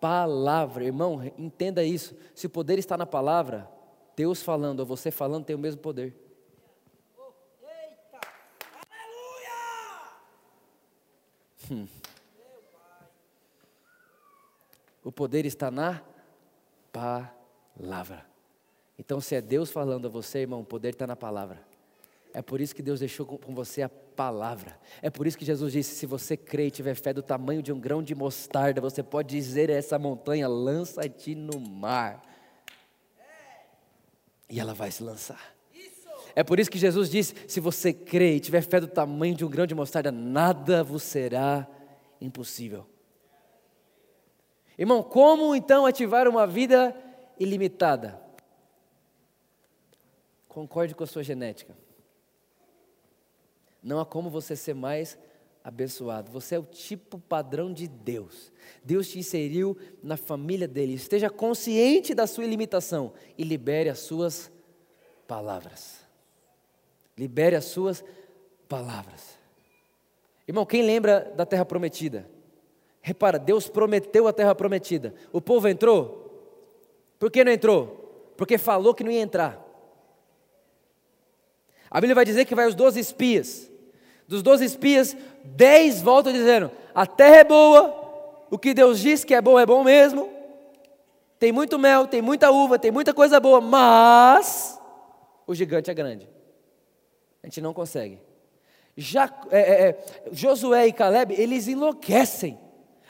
palavra. Irmão, entenda isso. Se o poder está na palavra, Deus falando ou você falando tem o mesmo poder. Eita! Aleluia! Hum. O poder está na palavra. Então, se é Deus falando a você, irmão, o poder está na palavra. É por isso que Deus deixou com você a palavra. É por isso que Jesus disse: se você crê e tiver fé do tamanho de um grão de mostarda, você pode dizer a essa montanha: lança-te no mar. E ela vai se lançar. É por isso que Jesus disse: se você crê e tiver fé do tamanho de um grão de mostarda, nada vos será impossível. Irmão, como então ativar uma vida ilimitada? Concorde com a sua genética. Não há como você ser mais abençoado. Você é o tipo padrão de Deus. Deus te inseriu na família dele. Esteja consciente da sua limitação e libere as suas palavras. Libere as suas palavras. Irmão, quem lembra da terra prometida? Repara, Deus prometeu a terra prometida. O povo entrou? Por que não entrou? Porque falou que não ia entrar. A Bíblia vai dizer que vai os doze espias. Dos doze espias, dez voltam dizendo: a terra é boa, o que Deus diz que é bom é bom mesmo. Tem muito mel, tem muita uva, tem muita coisa boa, mas o gigante é grande. A gente não consegue. Já, é, é, é, Josué e Caleb, eles enlouquecem.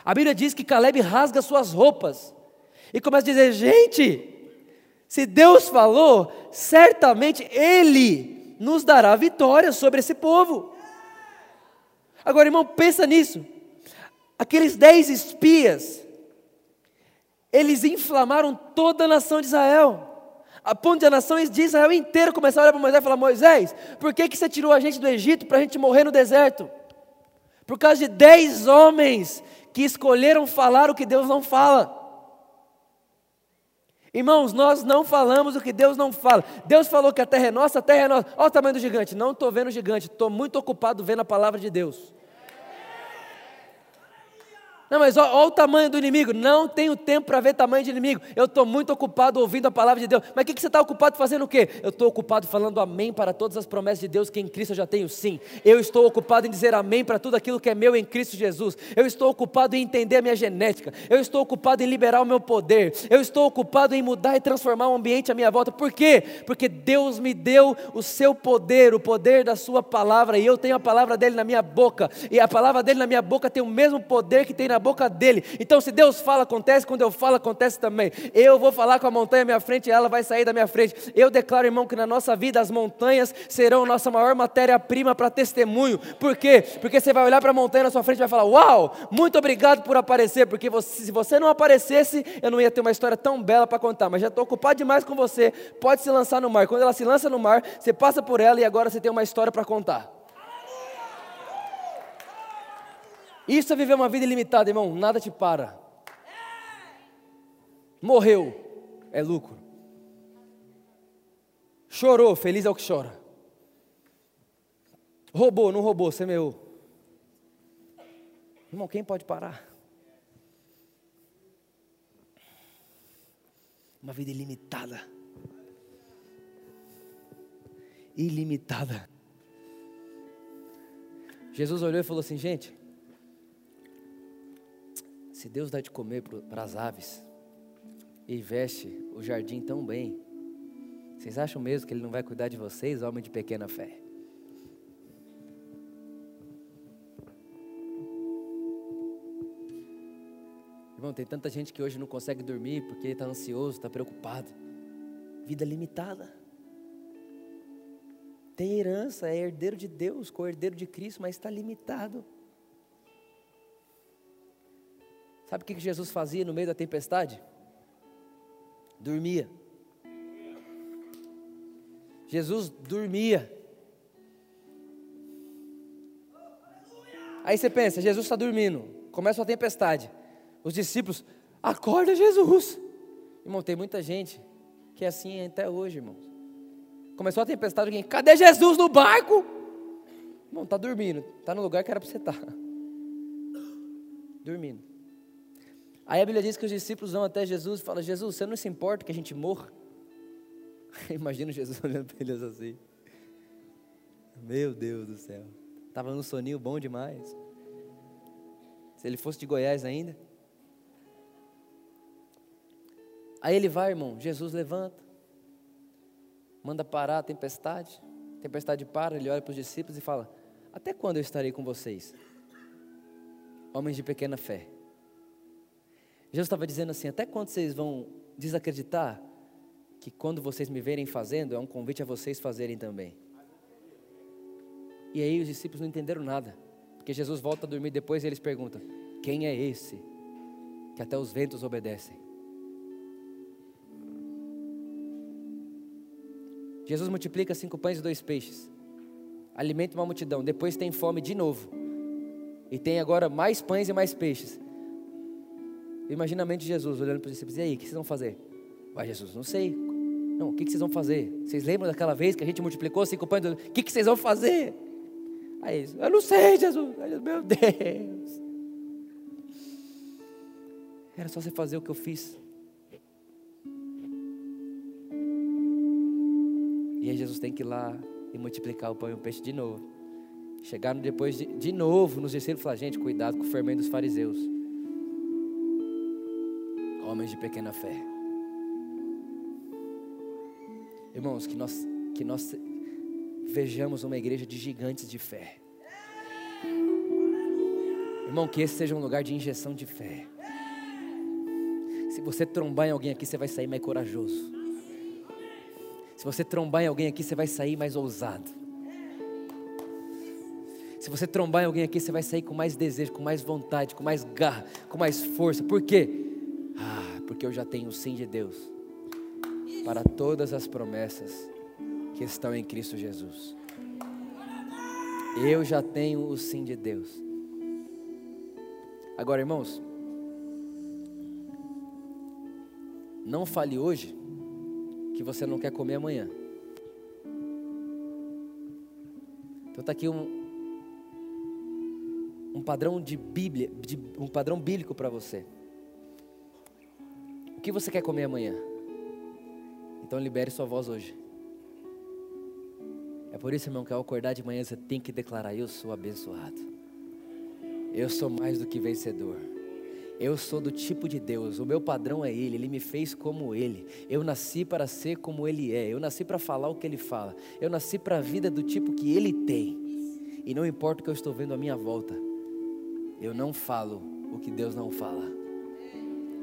A Bíblia diz que Caleb rasga suas roupas e começa a dizer: gente, se Deus falou, certamente Ele nos dará vitória sobre esse povo. Agora, irmão, pensa nisso. Aqueles dez espias, eles inflamaram toda a nação de Israel. A ponto de a nação de Israel inteira começar a olhar para Moisés e falar: Moisés, por que, que você tirou a gente do Egito para a gente morrer no deserto? Por causa de dez homens que escolheram falar o que Deus não fala. Irmãos, nós não falamos o que Deus não fala. Deus falou que a terra é nossa, a terra é nossa. Olha o tamanho do gigante. Não estou vendo o gigante, estou muito ocupado vendo a palavra de Deus. Não, mas olha o tamanho do inimigo. Não tenho tempo para ver tamanho de inimigo. Eu estou muito ocupado ouvindo a palavra de Deus. Mas o que, que você está ocupado fazendo o quê? Eu estou ocupado falando amém para todas as promessas de Deus que em Cristo eu já tenho sim. Eu estou ocupado em dizer amém para tudo aquilo que é meu em Cristo Jesus. Eu estou ocupado em entender a minha genética. Eu estou ocupado em liberar o meu poder. Eu estou ocupado em mudar e transformar o ambiente à minha volta. Por quê? Porque Deus me deu o seu poder, o poder da sua palavra. E eu tenho a palavra dele na minha boca. E a palavra dele na minha boca tem o mesmo poder que tem na boca dele. Então, se Deus fala, acontece, quando eu falo, acontece também. Eu vou falar com a montanha à minha frente e ela vai sair da minha frente. Eu declaro, irmão, que na nossa vida as montanhas serão nossa maior matéria-prima para testemunho. Por quê? Porque você vai olhar para a montanha na sua frente e vai falar: Uau, muito obrigado por aparecer, porque você, se você não aparecesse, eu não ia ter uma história tão bela para contar. Mas já estou ocupado demais com você. Pode se lançar no mar. Quando ela se lança no mar, você passa por ela e agora você tem uma história para contar. Isso é viver uma vida ilimitada, irmão. Nada te para. Morreu, é lucro. Chorou, feliz é o que chora. Roubou, não roubou, semeou. Irmão, quem pode parar? Uma vida ilimitada. Ilimitada. Jesus olhou e falou assim: gente, se Deus dá de comer para as aves e veste o jardim tão bem, vocês acham mesmo que Ele não vai cuidar de vocês, homem de pequena fé? Irmão, tem tanta gente que hoje não consegue dormir porque está ansioso, está preocupado. Vida limitada. Tem herança, é herdeiro de Deus, co-herdeiro de Cristo, mas está limitado. Sabe o que Jesus fazia no meio da tempestade? Dormia. Jesus dormia. Aí você pensa, Jesus está dormindo, começa a tempestade. Os discípulos, acorda Jesus. Irmão, tem muita gente que é assim até hoje, irmão. Começou a tempestade, alguém, cadê Jesus no barco? Irmão, está dormindo, está no lugar que era para você estar. Tá. Dormindo. Aí a Bíblia diz que os discípulos vão até Jesus e falam: Jesus, você não se importa que a gente morra? (laughs) Imagina Jesus (laughs) olhando para eles assim. Meu Deus do céu. Estava num soninho bom demais. Se ele fosse de Goiás ainda. Aí ele vai, irmão. Jesus levanta. Manda parar a tempestade. A tempestade para. Ele olha para os discípulos e fala: Até quando eu estarei com vocês? Homens de pequena fé. Jesus estava dizendo assim: até quando vocês vão desacreditar que quando vocês me verem fazendo, é um convite a vocês fazerem também? E aí os discípulos não entenderam nada, porque Jesus volta a dormir depois e eles perguntam: quem é esse que até os ventos obedecem? Jesus multiplica cinco pães e dois peixes, alimenta uma multidão, depois tem fome de novo, e tem agora mais pães e mais peixes. Imagina a mente de Jesus olhando para os discípulos: e aí, o que vocês vão fazer? Vai, Jesus, não sei. Não, o que vocês vão fazer? Vocês lembram daquela vez que a gente multiplicou cinco pães? O que vocês vão fazer? Aí, eu não sei, Jesus. Meu Deus. Era só você fazer o que eu fiz. E aí Jesus tem que ir lá e multiplicar o pão e o peixe de novo. Chegaram depois de, de novo nos discípulos e falaram, gente, cuidado com o fermento dos fariseus homens de pequena fé. Irmãos, que nós, que nós vejamos uma igreja de gigantes de fé. Irmão, que esse seja um lugar de injeção de fé. Se você trombar em alguém aqui, você vai sair mais corajoso. Se você trombar em alguém aqui, você vai sair mais ousado. Se você trombar em alguém aqui, você vai sair com mais desejo, com mais vontade, com mais garra, com mais força. Por quê? Porque eu já tenho o sim de Deus para todas as promessas que estão em Cristo Jesus. Eu já tenho o sim de Deus. Agora, irmãos, não fale hoje que você não quer comer amanhã. Então está aqui um, um padrão de Bíblia, de, um padrão bíblico para você. O que você quer comer amanhã? Então libere sua voz hoje. É por isso, irmão, que ao acordar de manhã você tem que declarar: Eu sou abençoado. Eu sou mais do que vencedor. Eu sou do tipo de Deus, o meu padrão é Ele, Ele me fez como Ele. Eu nasci para ser como Ele é, eu nasci para falar o que Ele fala, eu nasci para a vida do tipo que Ele tem. E não importa o que eu estou vendo à minha volta, eu não falo o que Deus não fala.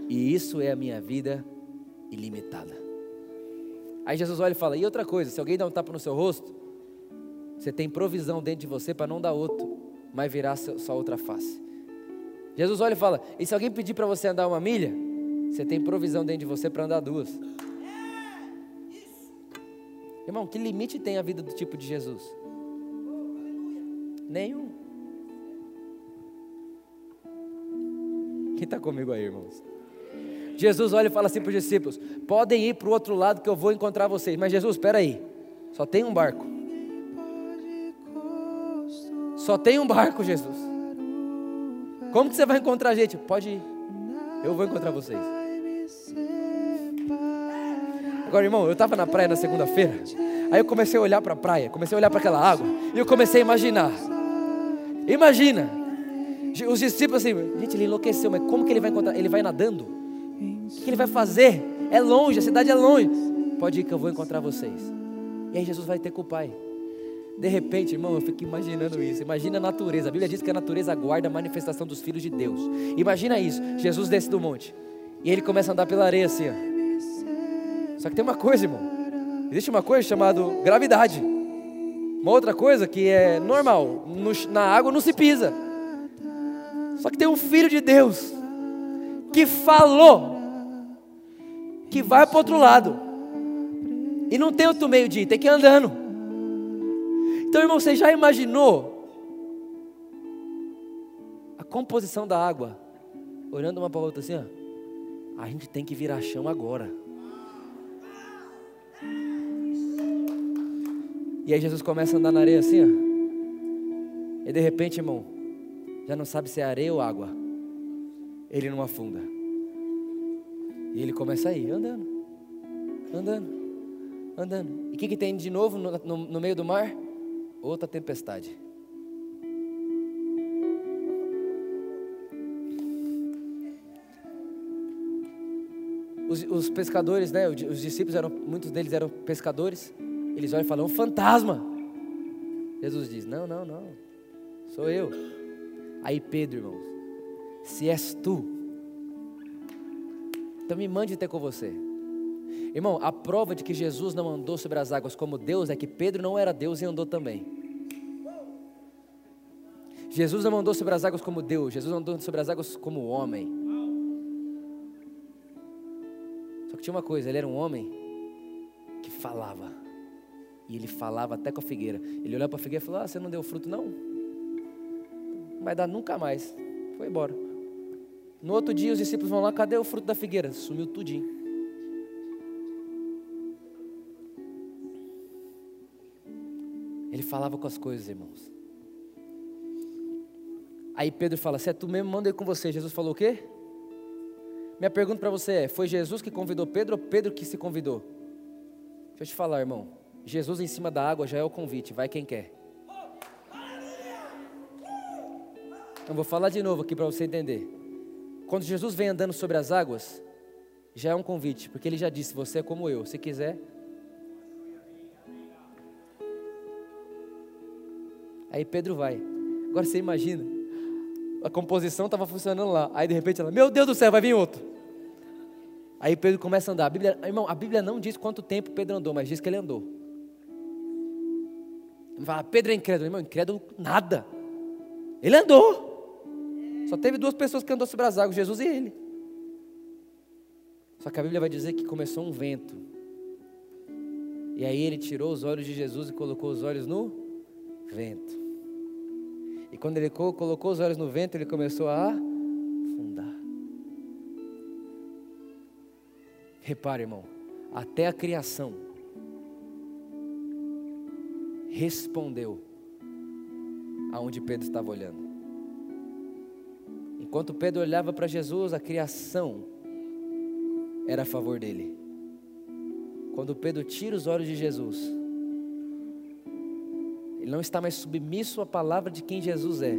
E isso é a minha vida ilimitada. Aí Jesus olha e fala: e outra coisa, se alguém dá um tapa no seu rosto, você tem provisão dentro de você para não dar outro, mas virar sua outra face. Jesus olha e fala: e se alguém pedir para você andar uma milha, você tem provisão dentro de você para andar duas. Irmão, que limite tem a vida do tipo de Jesus? Nenhum. Quem está comigo aí, irmãos? Jesus olha e fala assim para os discípulos: podem ir para o outro lado que eu vou encontrar vocês. Mas Jesus, espera aí, só tem um barco. Só tem um barco, Jesus. Como que você vai encontrar a gente? Pode ir. Eu vou encontrar vocês. Agora, irmão, eu estava na praia na segunda-feira. Aí eu comecei a olhar para a praia, comecei a olhar para aquela água. E eu comecei a imaginar. Imagina. Os discípulos assim, gente, ele enlouqueceu, mas como que ele vai encontrar? Ele vai nadando? O que ele vai fazer? É longe, a cidade é longe. Pode ir que eu vou encontrar vocês. E aí Jesus vai ter com o Pai. De repente, irmão, eu fico imaginando isso. Imagina a natureza. A Bíblia diz que a natureza aguarda a manifestação dos filhos de Deus. Imagina isso. Jesus desce do monte. E ele começa a andar pela areia assim. Ó. Só que tem uma coisa, irmão. Existe uma coisa chamada gravidade. Uma outra coisa que é normal. No, na água não se pisa. Só que tem um filho de Deus que falou que vai para o outro lado. E não tem outro meio de ir, tem que ir andando. Então, irmão, você já imaginou a composição da água? Olhando uma para a outra assim, ó. A gente tem que virar chão agora. E aí Jesus começa a andar na areia assim, ó. E de repente, irmão, já não sabe se é areia ou água. Ele não afunda. E ele começa a ir, andando, andando, andando. E o que, que tem de novo no, no, no meio do mar? outra tempestade. Os, os, pescadores, né, os discípulos eram, muitos deles eram pescadores. Eles olham e falam: um fantasma. Jesus diz: Não, não, não, sou eu. Aí Pedro, irmãos, se és tu, então me mande ter com você. Irmão, a prova de que Jesus não andou sobre as águas como Deus é que Pedro não era Deus e andou também. Jesus não andou sobre as águas como Deus, Jesus andou sobre as águas como homem. Só que tinha uma coisa, ele era um homem que falava. E ele falava até com a figueira. Ele olhou para a figueira e falou: Ah, você não deu fruto, não? Não vai dar nunca mais. Foi embora. No outro dia os discípulos vão lá, cadê o fruto da figueira? Sumiu tudinho. Ele falava com as coisas, irmãos. Aí Pedro fala: Se é tu mesmo, manda ir com você. Jesus falou o quê? Minha pergunta para você é: Foi Jesus que convidou Pedro ou Pedro que se convidou? Deixa eu te falar, irmão. Jesus em cima da água já é o convite, vai quem quer. Eu vou falar de novo aqui para você entender. Quando Jesus vem andando sobre as águas, já é um convite, porque ele já disse: Você é como eu, se quiser, Aí Pedro vai. Agora você imagina, a composição estava funcionando lá. Aí de repente ela, meu Deus do céu, vai vir outro. Aí Pedro começa a andar. A Bíblia, irmão, a Bíblia não diz quanto tempo Pedro andou, mas diz que ele andou. Fala, Pedro é incrédulo. Irmão, incrédulo nada. Ele andou. Só teve duas pessoas que andou sobre as águas, Jesus e ele. Só que a Bíblia vai dizer que começou um vento. E aí ele tirou os olhos de Jesus e colocou os olhos no vento. E quando ele colocou os olhos no vento, ele começou a afundar. Repare, irmão, até a criação respondeu aonde Pedro estava olhando. Enquanto Pedro olhava para Jesus, a criação era a favor dele. Quando Pedro tira os olhos de Jesus, ele não está mais submisso à palavra de quem Jesus é.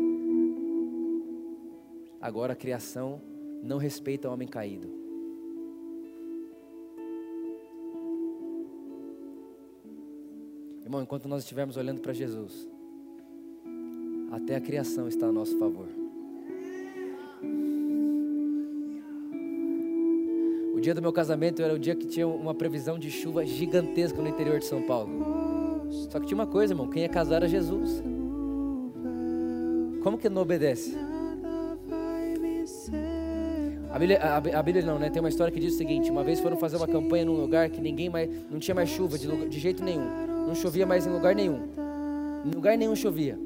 Agora a criação não respeita o homem caído. Irmão, enquanto nós estivermos olhando para Jesus, até a criação está a nosso favor. O dia do meu casamento era o dia que tinha uma previsão de chuva gigantesca no interior de São Paulo. Só que tinha uma coisa, irmão: quem ia casar era Jesus. Como que não obedece? A Bíblia, a, a Bíblia, não, né? Tem uma história que diz o seguinte: uma vez foram fazer uma campanha num lugar que ninguém mais, não tinha mais chuva de, de jeito nenhum, não chovia mais em lugar nenhum, em lugar nenhum chovia.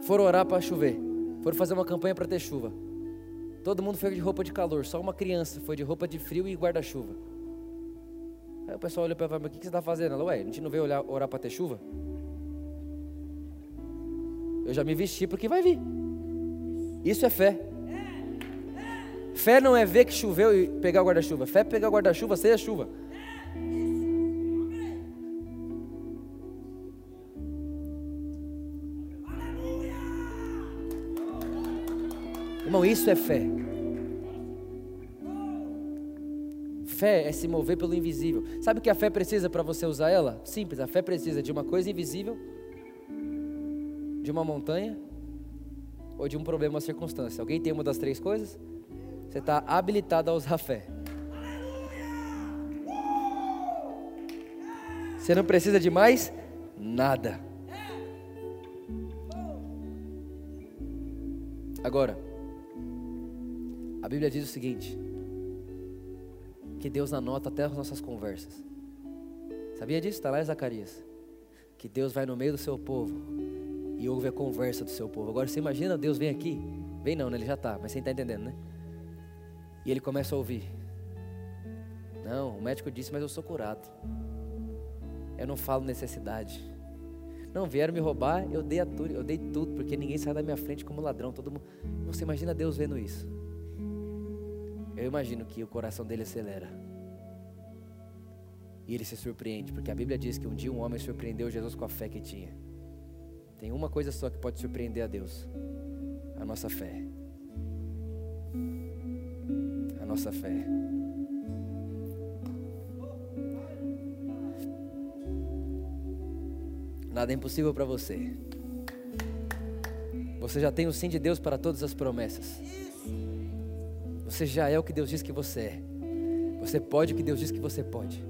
Foram orar para chover, foram fazer uma campanha para ter chuva. Todo mundo foi de roupa de calor, só uma criança foi de roupa de frio e guarda-chuva. Aí o pessoal olhou para ela e falou: O que você está fazendo? Ela, ué, a gente não veio olhar, orar para ter chuva? Eu já me vesti porque vai vir. Isso é fé. Fé não é ver que choveu e pegar o guarda-chuva. Fé é pegar o guarda-chuva, seja chuva. Irmão, isso é fé. Fé é se mover pelo invisível. Sabe o que a fé precisa para você usar ela? Simples, a fé precisa de uma coisa invisível, de uma montanha ou de um problema, uma circunstância. Alguém tem uma das três coisas? Você está habilitado a usar a fé. Você não precisa de mais nada. Agora, Bíblia diz o seguinte: que Deus anota até as nossas conversas. Sabia disso? Está lá em Zacarias. Que Deus vai no meio do seu povo e ouve a conversa do seu povo. Agora você imagina Deus vem aqui. Vem não, né? Ele já está, mas você está entendendo, né? E ele começa a ouvir. Não, o médico disse, mas eu sou curado. Eu não falo necessidade. Não, vieram me roubar, eu dei, a tudo, eu dei tudo, porque ninguém sai da minha frente como ladrão. Todo mundo... Você imagina Deus vendo isso. Eu imagino que o coração dele acelera. E ele se surpreende, porque a Bíblia diz que um dia um homem surpreendeu Jesus com a fé que tinha. Tem uma coisa só que pode surpreender a Deus: a nossa fé nossa fé. Nada é impossível para você. Você já tem o sim de Deus para todas as promessas. Você já é o que Deus diz que você é. Você pode o que Deus diz que você pode.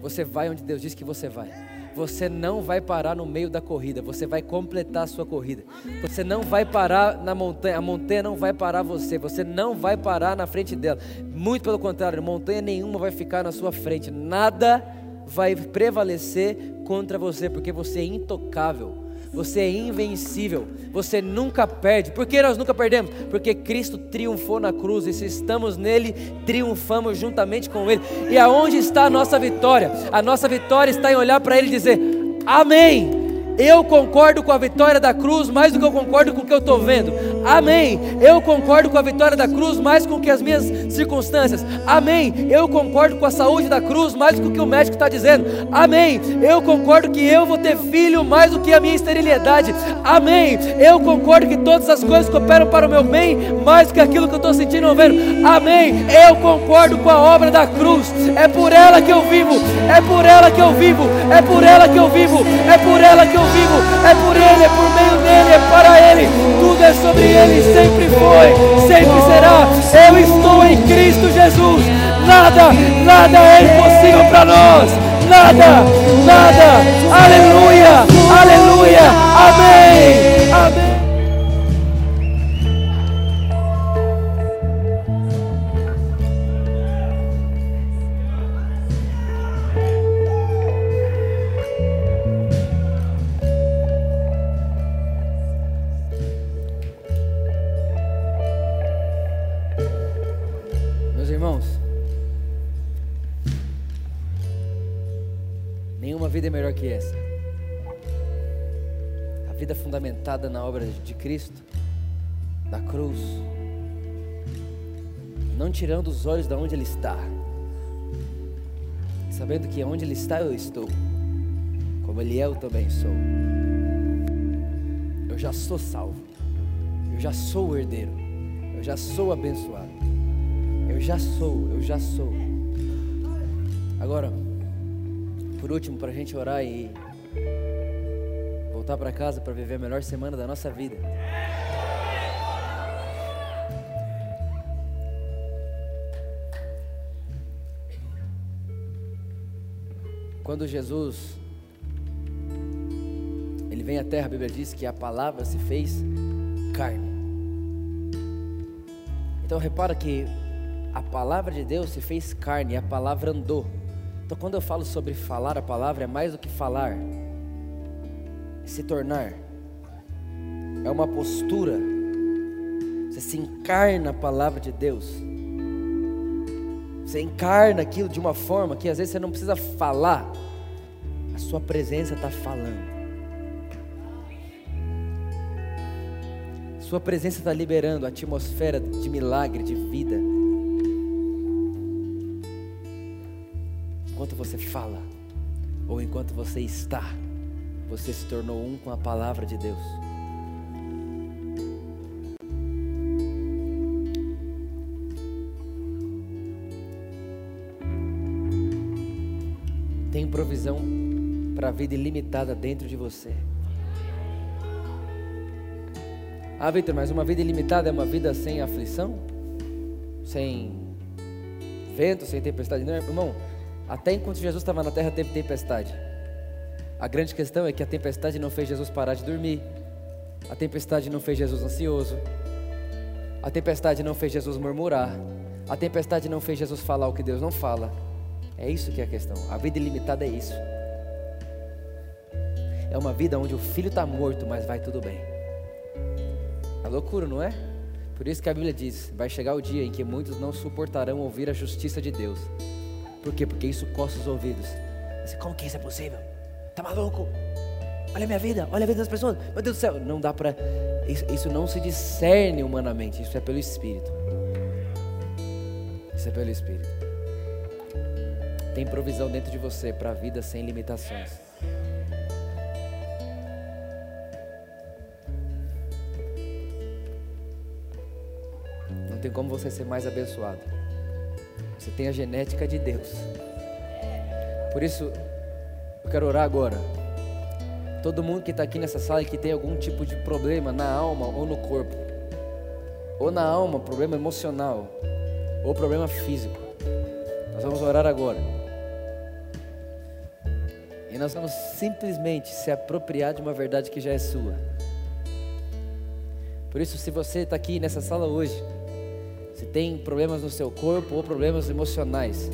Você vai onde Deus diz que você vai você não vai parar no meio da corrida, você vai completar a sua corrida. Você não vai parar na montanha, a montanha não vai parar você, você não vai parar na frente dela. Muito pelo contrário, montanha nenhuma vai ficar na sua frente, nada vai prevalecer contra você, porque você é intocável. Você é invencível, você nunca perde. Por que nós nunca perdemos? Porque Cristo triunfou na cruz e se estamos nele, triunfamos juntamente com ele. E aonde está a nossa vitória? A nossa vitória está em olhar para ele e dizer: Amém. Eu concordo com a vitória da cruz mais do que eu concordo com o que eu estou vendo. Amém. Eu concordo com a vitória da cruz mais com que as minhas circunstâncias. Amém. Eu concordo com a saúde da cruz mais do que o médico está dizendo. Amém. Eu concordo que eu vou ter filho mais do que a minha esterilidade. Amém. Eu concordo que todas as coisas cooperam para o meu bem mais do que aquilo que eu estou sentindo ou vendo. Amém. Eu concordo com a obra da cruz. É por ela que eu vivo. É por ela que eu vivo. É por ela que eu vivo. É por ela que eu vivo. É por ele, é por meio dele, é para ele. Tudo é sobre ele sempre foi, sempre será. Eu estou em Cristo Jesus. Nada, nada é impossível para nós. Nada, nada. Aleluia, aleluia. Amém. Amém. Vida é melhor que essa. A vida fundamentada na obra de Cristo, da cruz, não tirando os olhos de onde Ele está, sabendo que onde Ele está eu estou, como Ele é eu também sou. Eu já sou salvo, eu já sou herdeiro, eu já sou abençoado, eu já sou, eu já sou. Agora, por último, para a gente orar e voltar para casa para viver a melhor semana da nossa vida. Quando Jesus ele vem à terra, a Bíblia diz que a palavra se fez carne. Então repara que a palavra de Deus se fez carne, a palavra andou. Então quando eu falo sobre falar a palavra, é mais do que falar, é se tornar. É uma postura. Você se encarna a palavra de Deus. Você encarna aquilo de uma forma que às vezes você não precisa falar, a sua presença está falando. Sua presença está liberando a atmosfera de milagre, de vida. Você fala, ou enquanto você está, você se tornou um com a palavra de Deus. Tem provisão para a vida ilimitada dentro de você. Ah, Victor, mas uma vida ilimitada é uma vida sem aflição? Sem vento, sem tempestade? Não, irmão, até enquanto Jesus estava na terra teve tempestade. A grande questão é que a tempestade não fez Jesus parar de dormir. A tempestade não fez Jesus ansioso. A tempestade não fez Jesus murmurar. A tempestade não fez Jesus falar o que Deus não fala. É isso que é a questão. A vida ilimitada é isso. É uma vida onde o filho está morto, mas vai tudo bem. É loucura, não é? Por isso que a Bíblia diz: vai chegar o dia em que muitos não suportarão ouvir a justiça de Deus. Por quê? Porque isso coça os ouvidos. Você, como que isso é possível? Tá maluco? Olha a minha vida, olha a vida das pessoas. Meu Deus do céu, não dá para. Isso, isso não se discerne humanamente, isso é pelo Espírito. Isso é pelo Espírito. Tem provisão dentro de você para a vida sem limitações. Não tem como você ser mais abençoado. Você tem a genética de Deus. Por isso, eu quero orar agora. Todo mundo que está aqui nessa sala e que tem algum tipo de problema na alma ou no corpo, ou na alma, problema emocional, ou problema físico, nós vamos orar agora. E nós vamos simplesmente se apropriar de uma verdade que já é sua. Por isso, se você está aqui nessa sala hoje, se tem problemas no seu corpo ou problemas emocionais,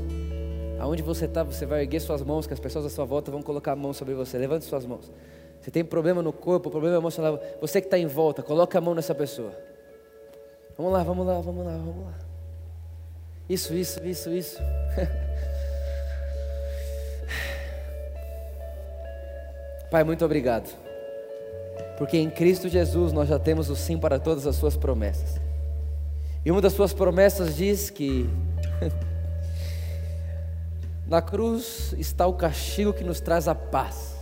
aonde você está, você vai erguer suas mãos, que as pessoas à sua volta vão colocar a mão sobre você. Levante suas mãos. Se tem problema no corpo, problema emocional, você que está em volta, coloque a mão nessa pessoa. Vamos lá, vamos lá, vamos lá, vamos lá. Isso, isso, isso, isso. (laughs) Pai, muito obrigado. Porque em Cristo Jesus nós já temos o sim para todas as suas promessas. E uma das suas promessas diz que (laughs) na cruz está o castigo que nos traz a paz.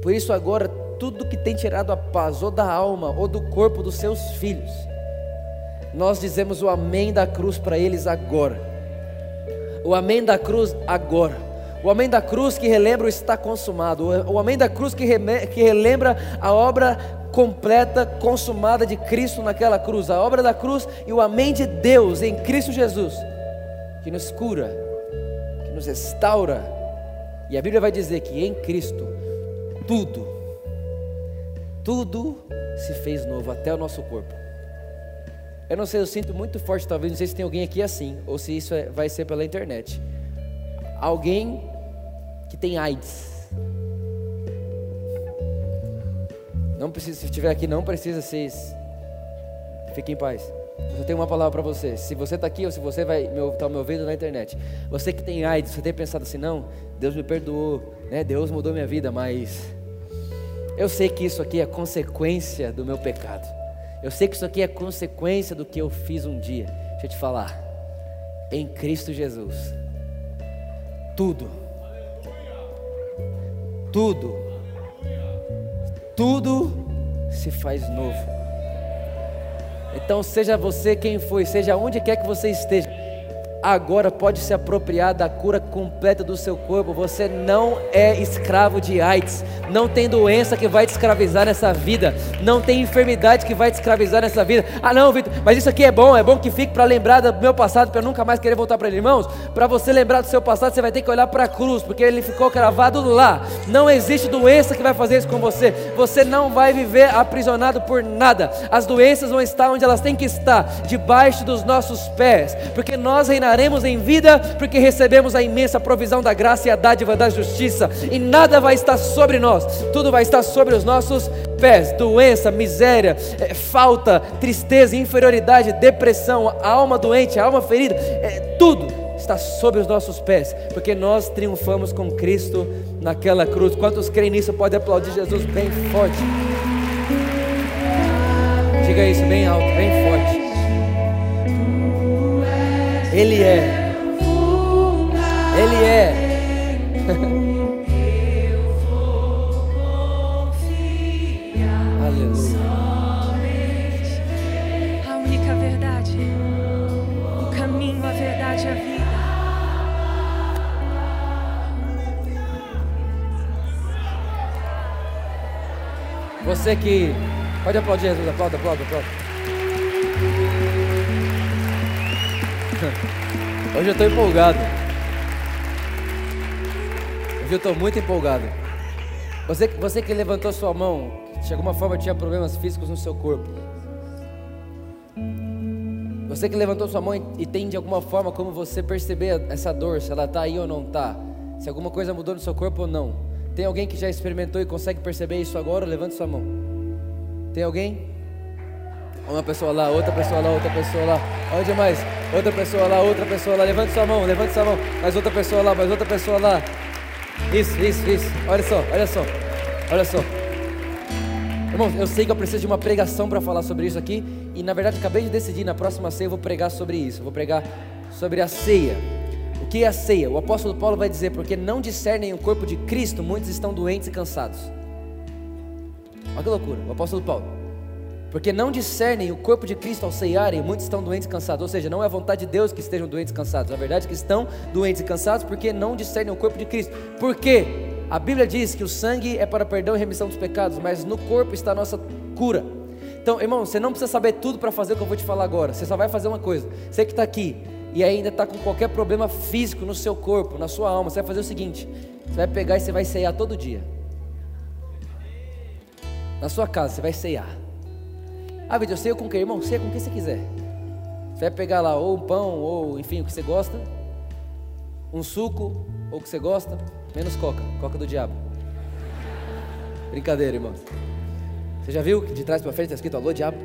Por isso agora tudo que tem tirado a paz ou da alma ou do corpo dos seus filhos, nós dizemos o amém da cruz para eles agora. O amém da cruz agora. O amém da cruz que relembra o está consumado. O amém da cruz que, que relembra a obra completa, consumada de Cristo naquela cruz. A obra da cruz e o amém de Deus em Cristo Jesus. Que nos cura, que nos restaura. E a Bíblia vai dizer que em Cristo tudo, tudo se fez novo, até o nosso corpo. Eu não sei, eu sinto muito forte, talvez, não sei se tem alguém aqui assim, ou se isso é, vai ser pela internet. Alguém que tem AIDS. Não precisa, se estiver aqui, não precisa ser. Fique em paz. Eu tenho uma palavra para você. Se você está aqui ou se você vai estar tá me ouvindo na internet, você que tem AIDS, você tem pensado assim, não, Deus me perdoou, né? Deus mudou minha vida, mas eu sei que isso aqui é consequência do meu pecado. Eu sei que isso aqui é consequência do que eu fiz um dia. Deixa eu te falar. Em Cristo Jesus, tudo, tudo, tudo se faz novo. Então, seja você quem foi, seja onde quer que você esteja, agora pode se apropriar da cura completa do seu corpo. Você não é escravo de AIDS, não tem doença que vai te escravizar nessa vida, não tem enfermidade que vai te escravizar nessa vida. Ah, não, Vitor, mas isso aqui é bom, é bom que fique para lembrar do meu passado, para nunca mais querer voltar para ele. Irmãos, para você lembrar do seu passado, você vai ter que olhar para a cruz, porque ele ficou cravado lá. Não existe doença que vai fazer isso com você. Você não vai viver aprisionado por nada. As doenças vão estar onde elas têm que estar, debaixo dos nossos pés, porque nós reinaremos reinaremos em vida, porque recebemos a imensa provisão da graça e a dádiva da justiça, e nada vai estar sobre nós, tudo vai estar sobre os nossos pés: doença, miséria, é, falta, tristeza, inferioridade, depressão, alma doente, alma ferida, é, tudo está sobre os nossos pés, porque nós triunfamos com Cristo naquela cruz. Quantos creem nisso podem aplaudir Jesus bem forte? Diga isso bem alto, bem forte. Ele é. Ele é. Aleluia. A única verdade, o caminho, a verdade a vida. Você que. Pode aplaudir Jesus, aplauda, aplauda, aplauda. (laughs) Hoje eu estou empolgado. Hoje eu estou muito empolgado. Você, você que levantou sua mão, de alguma forma tinha problemas físicos no seu corpo. Você que levantou sua mão e tem de alguma forma como você perceber essa dor, se ela está aí ou não está. Se alguma coisa mudou no seu corpo ou não. Tem alguém que já experimentou e consegue perceber isso agora? Levante sua mão. Tem alguém? Uma pessoa lá, outra pessoa lá, outra pessoa lá. Onde mais? Outra pessoa lá, outra pessoa lá. Levante sua mão, levante sua mão. Mais outra pessoa lá, mais outra pessoa lá. Isso, isso, isso. Olha só, olha só. Olha só. Irmãos, eu sei que eu preciso de uma pregação para falar sobre isso aqui. E na verdade acabei de decidir, na próxima ceia eu vou pregar sobre isso. Eu vou pregar sobre a ceia. O que é a ceia? O apóstolo Paulo vai dizer, porque não discernem o corpo de Cristo, muitos estão doentes e cansados. Olha que loucura, o apóstolo Paulo. Porque não discernem o corpo de Cristo ao ceiarem, muitos estão doentes e cansados. Ou seja, não é a vontade de Deus que estejam doentes e cansados. A verdade é que estão doentes e cansados porque não discernem o corpo de Cristo. Por quê? A Bíblia diz que o sangue é para perdão e remissão dos pecados, mas no corpo está a nossa cura. Então, irmão, você não precisa saber tudo para fazer o que eu vou te falar agora. Você só vai fazer uma coisa. Você que está aqui e ainda está com qualquer problema físico no seu corpo, na sua alma, você vai fazer o seguinte: você vai pegar e você vai ceiar todo dia. Na sua casa, você vai ceiar. Ah, Vitor, ceia com o que, irmão? Ceia com o que você quiser. Você vai pegar lá ou um pão, ou enfim, o que você gosta, um suco, ou o que você gosta, menos coca, coca do diabo. Brincadeira, irmão. Você já viu que de trás para frente está escrito alô, diabo?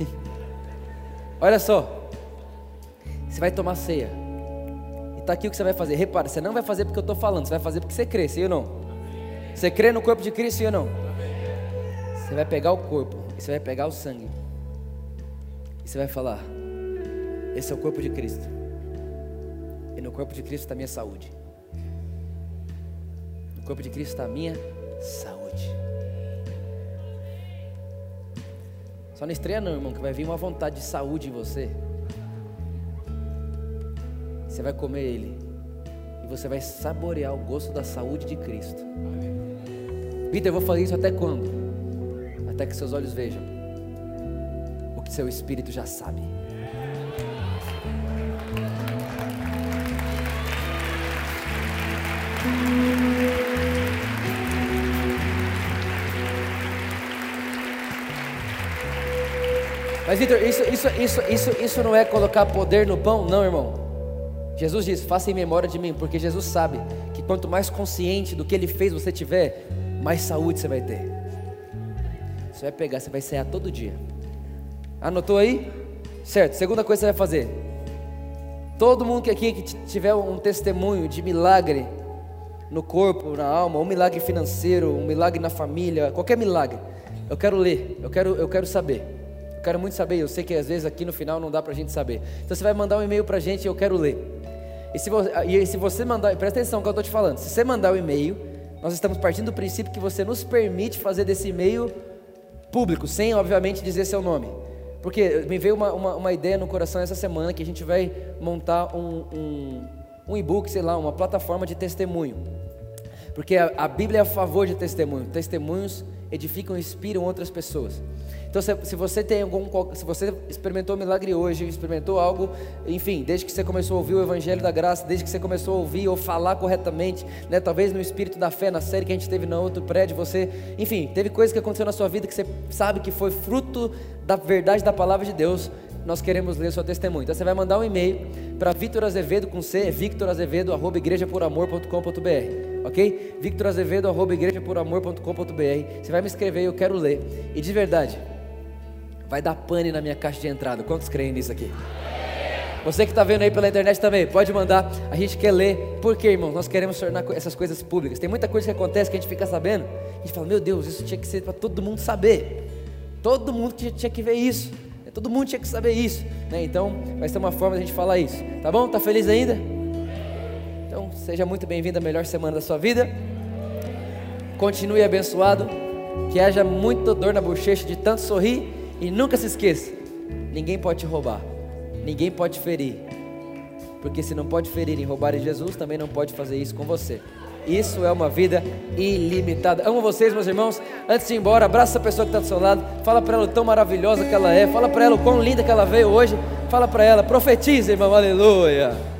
(laughs) Olha só. Você vai tomar ceia. E está aqui o que você vai fazer. Repara, você não vai fazer porque eu estou falando, você vai fazer porque você crê, sim ou não? Você crê no corpo de Cristo, sim ou não? Você vai pegar o corpo, você vai pegar o sangue, e você vai falar: Esse é o corpo de Cristo, e no corpo de Cristo está a minha saúde. No corpo de Cristo está a minha saúde. Só não estreia, não, irmão, que vai vir uma vontade de saúde em você. Você vai comer ele, e você vai saborear o gosto da saúde de Cristo. Peter, eu vou fazer isso até quando? Até que seus olhos vejam o que seu espírito já sabe. Mas Vitor, isso, isso, isso, isso, isso não é colocar poder no pão, não, irmão. Jesus diz: faça em memória de mim, porque Jesus sabe que quanto mais consciente do que Ele fez você tiver, mais saúde você vai ter. Você vai pegar, você vai cear todo dia. Anotou aí? Certo. Segunda coisa que você vai fazer. Todo mundo que aqui que tiver um testemunho de milagre no corpo, na alma, um milagre financeiro, um milagre na família, qualquer milagre. Eu quero ler, eu quero, eu quero saber. Eu quero muito saber, eu sei que às vezes aqui no final não dá para a gente saber. Então você vai mandar um e-mail para a gente eu quero ler. E se, você, e se você mandar, presta atenção no que eu estou te falando. Se você mandar o um e-mail, nós estamos partindo do princípio que você nos permite fazer desse e-mail público, sem obviamente dizer seu nome. Porque me veio uma, uma, uma ideia no coração essa semana que a gente vai montar um, um, um e-book, sei lá, uma plataforma de testemunho. Porque a, a Bíblia é a favor de testemunho. Testemunhos edificam e inspiram outras pessoas. Então, se, se, você tem algum, se você experimentou um milagre hoje, experimentou algo, enfim, desde que você começou a ouvir o Evangelho da Graça, desde que você começou a ouvir ou falar corretamente, né, talvez no Espírito da Fé, na série que a gente teve no outro prédio, você, enfim, teve coisas que aconteceu na sua vida que você sabe que foi fruto da verdade da palavra de Deus. Nós queremos ler seu testemunho. Então você vai mandar um e-mail para Victor Azevedo com C, Victor Azevedo, arroba igrejaporamor.com.br, ok? Victor Azevedo, arroba igrejaporamor.com.br. Você vai me escrever, eu quero ler. E de verdade, vai dar pane na minha caixa de entrada. Quantos creem nisso aqui? Você que está vendo aí pela internet também, pode mandar. A gente quer ler. Por quê, irmão? Nós queremos tornar essas coisas públicas. Tem muita coisa que acontece que a gente fica sabendo. A gente fala, meu Deus, isso tinha que ser para todo mundo saber. Todo mundo tinha que ver isso. Todo mundo tinha que saber isso. Né? Então, vai ser uma forma de a gente falar isso. Tá bom? Tá feliz ainda? Então, seja muito bem-vindo à melhor semana da sua vida. Continue abençoado. Que haja muita dor na bochecha de tanto sorrir e nunca se esqueça: ninguém pode te roubar, ninguém pode ferir. Porque se não pode ferir e roubar em Jesus, também não pode fazer isso com você. Isso é uma vida ilimitada. Amo vocês, meus irmãos. Antes de ir embora, abraça a pessoa que está do seu lado. Fala para ela o tão maravilhosa que ela é. Fala para ela o quão linda que ela veio hoje. Fala para ela, profetiza, irmão. Aleluia.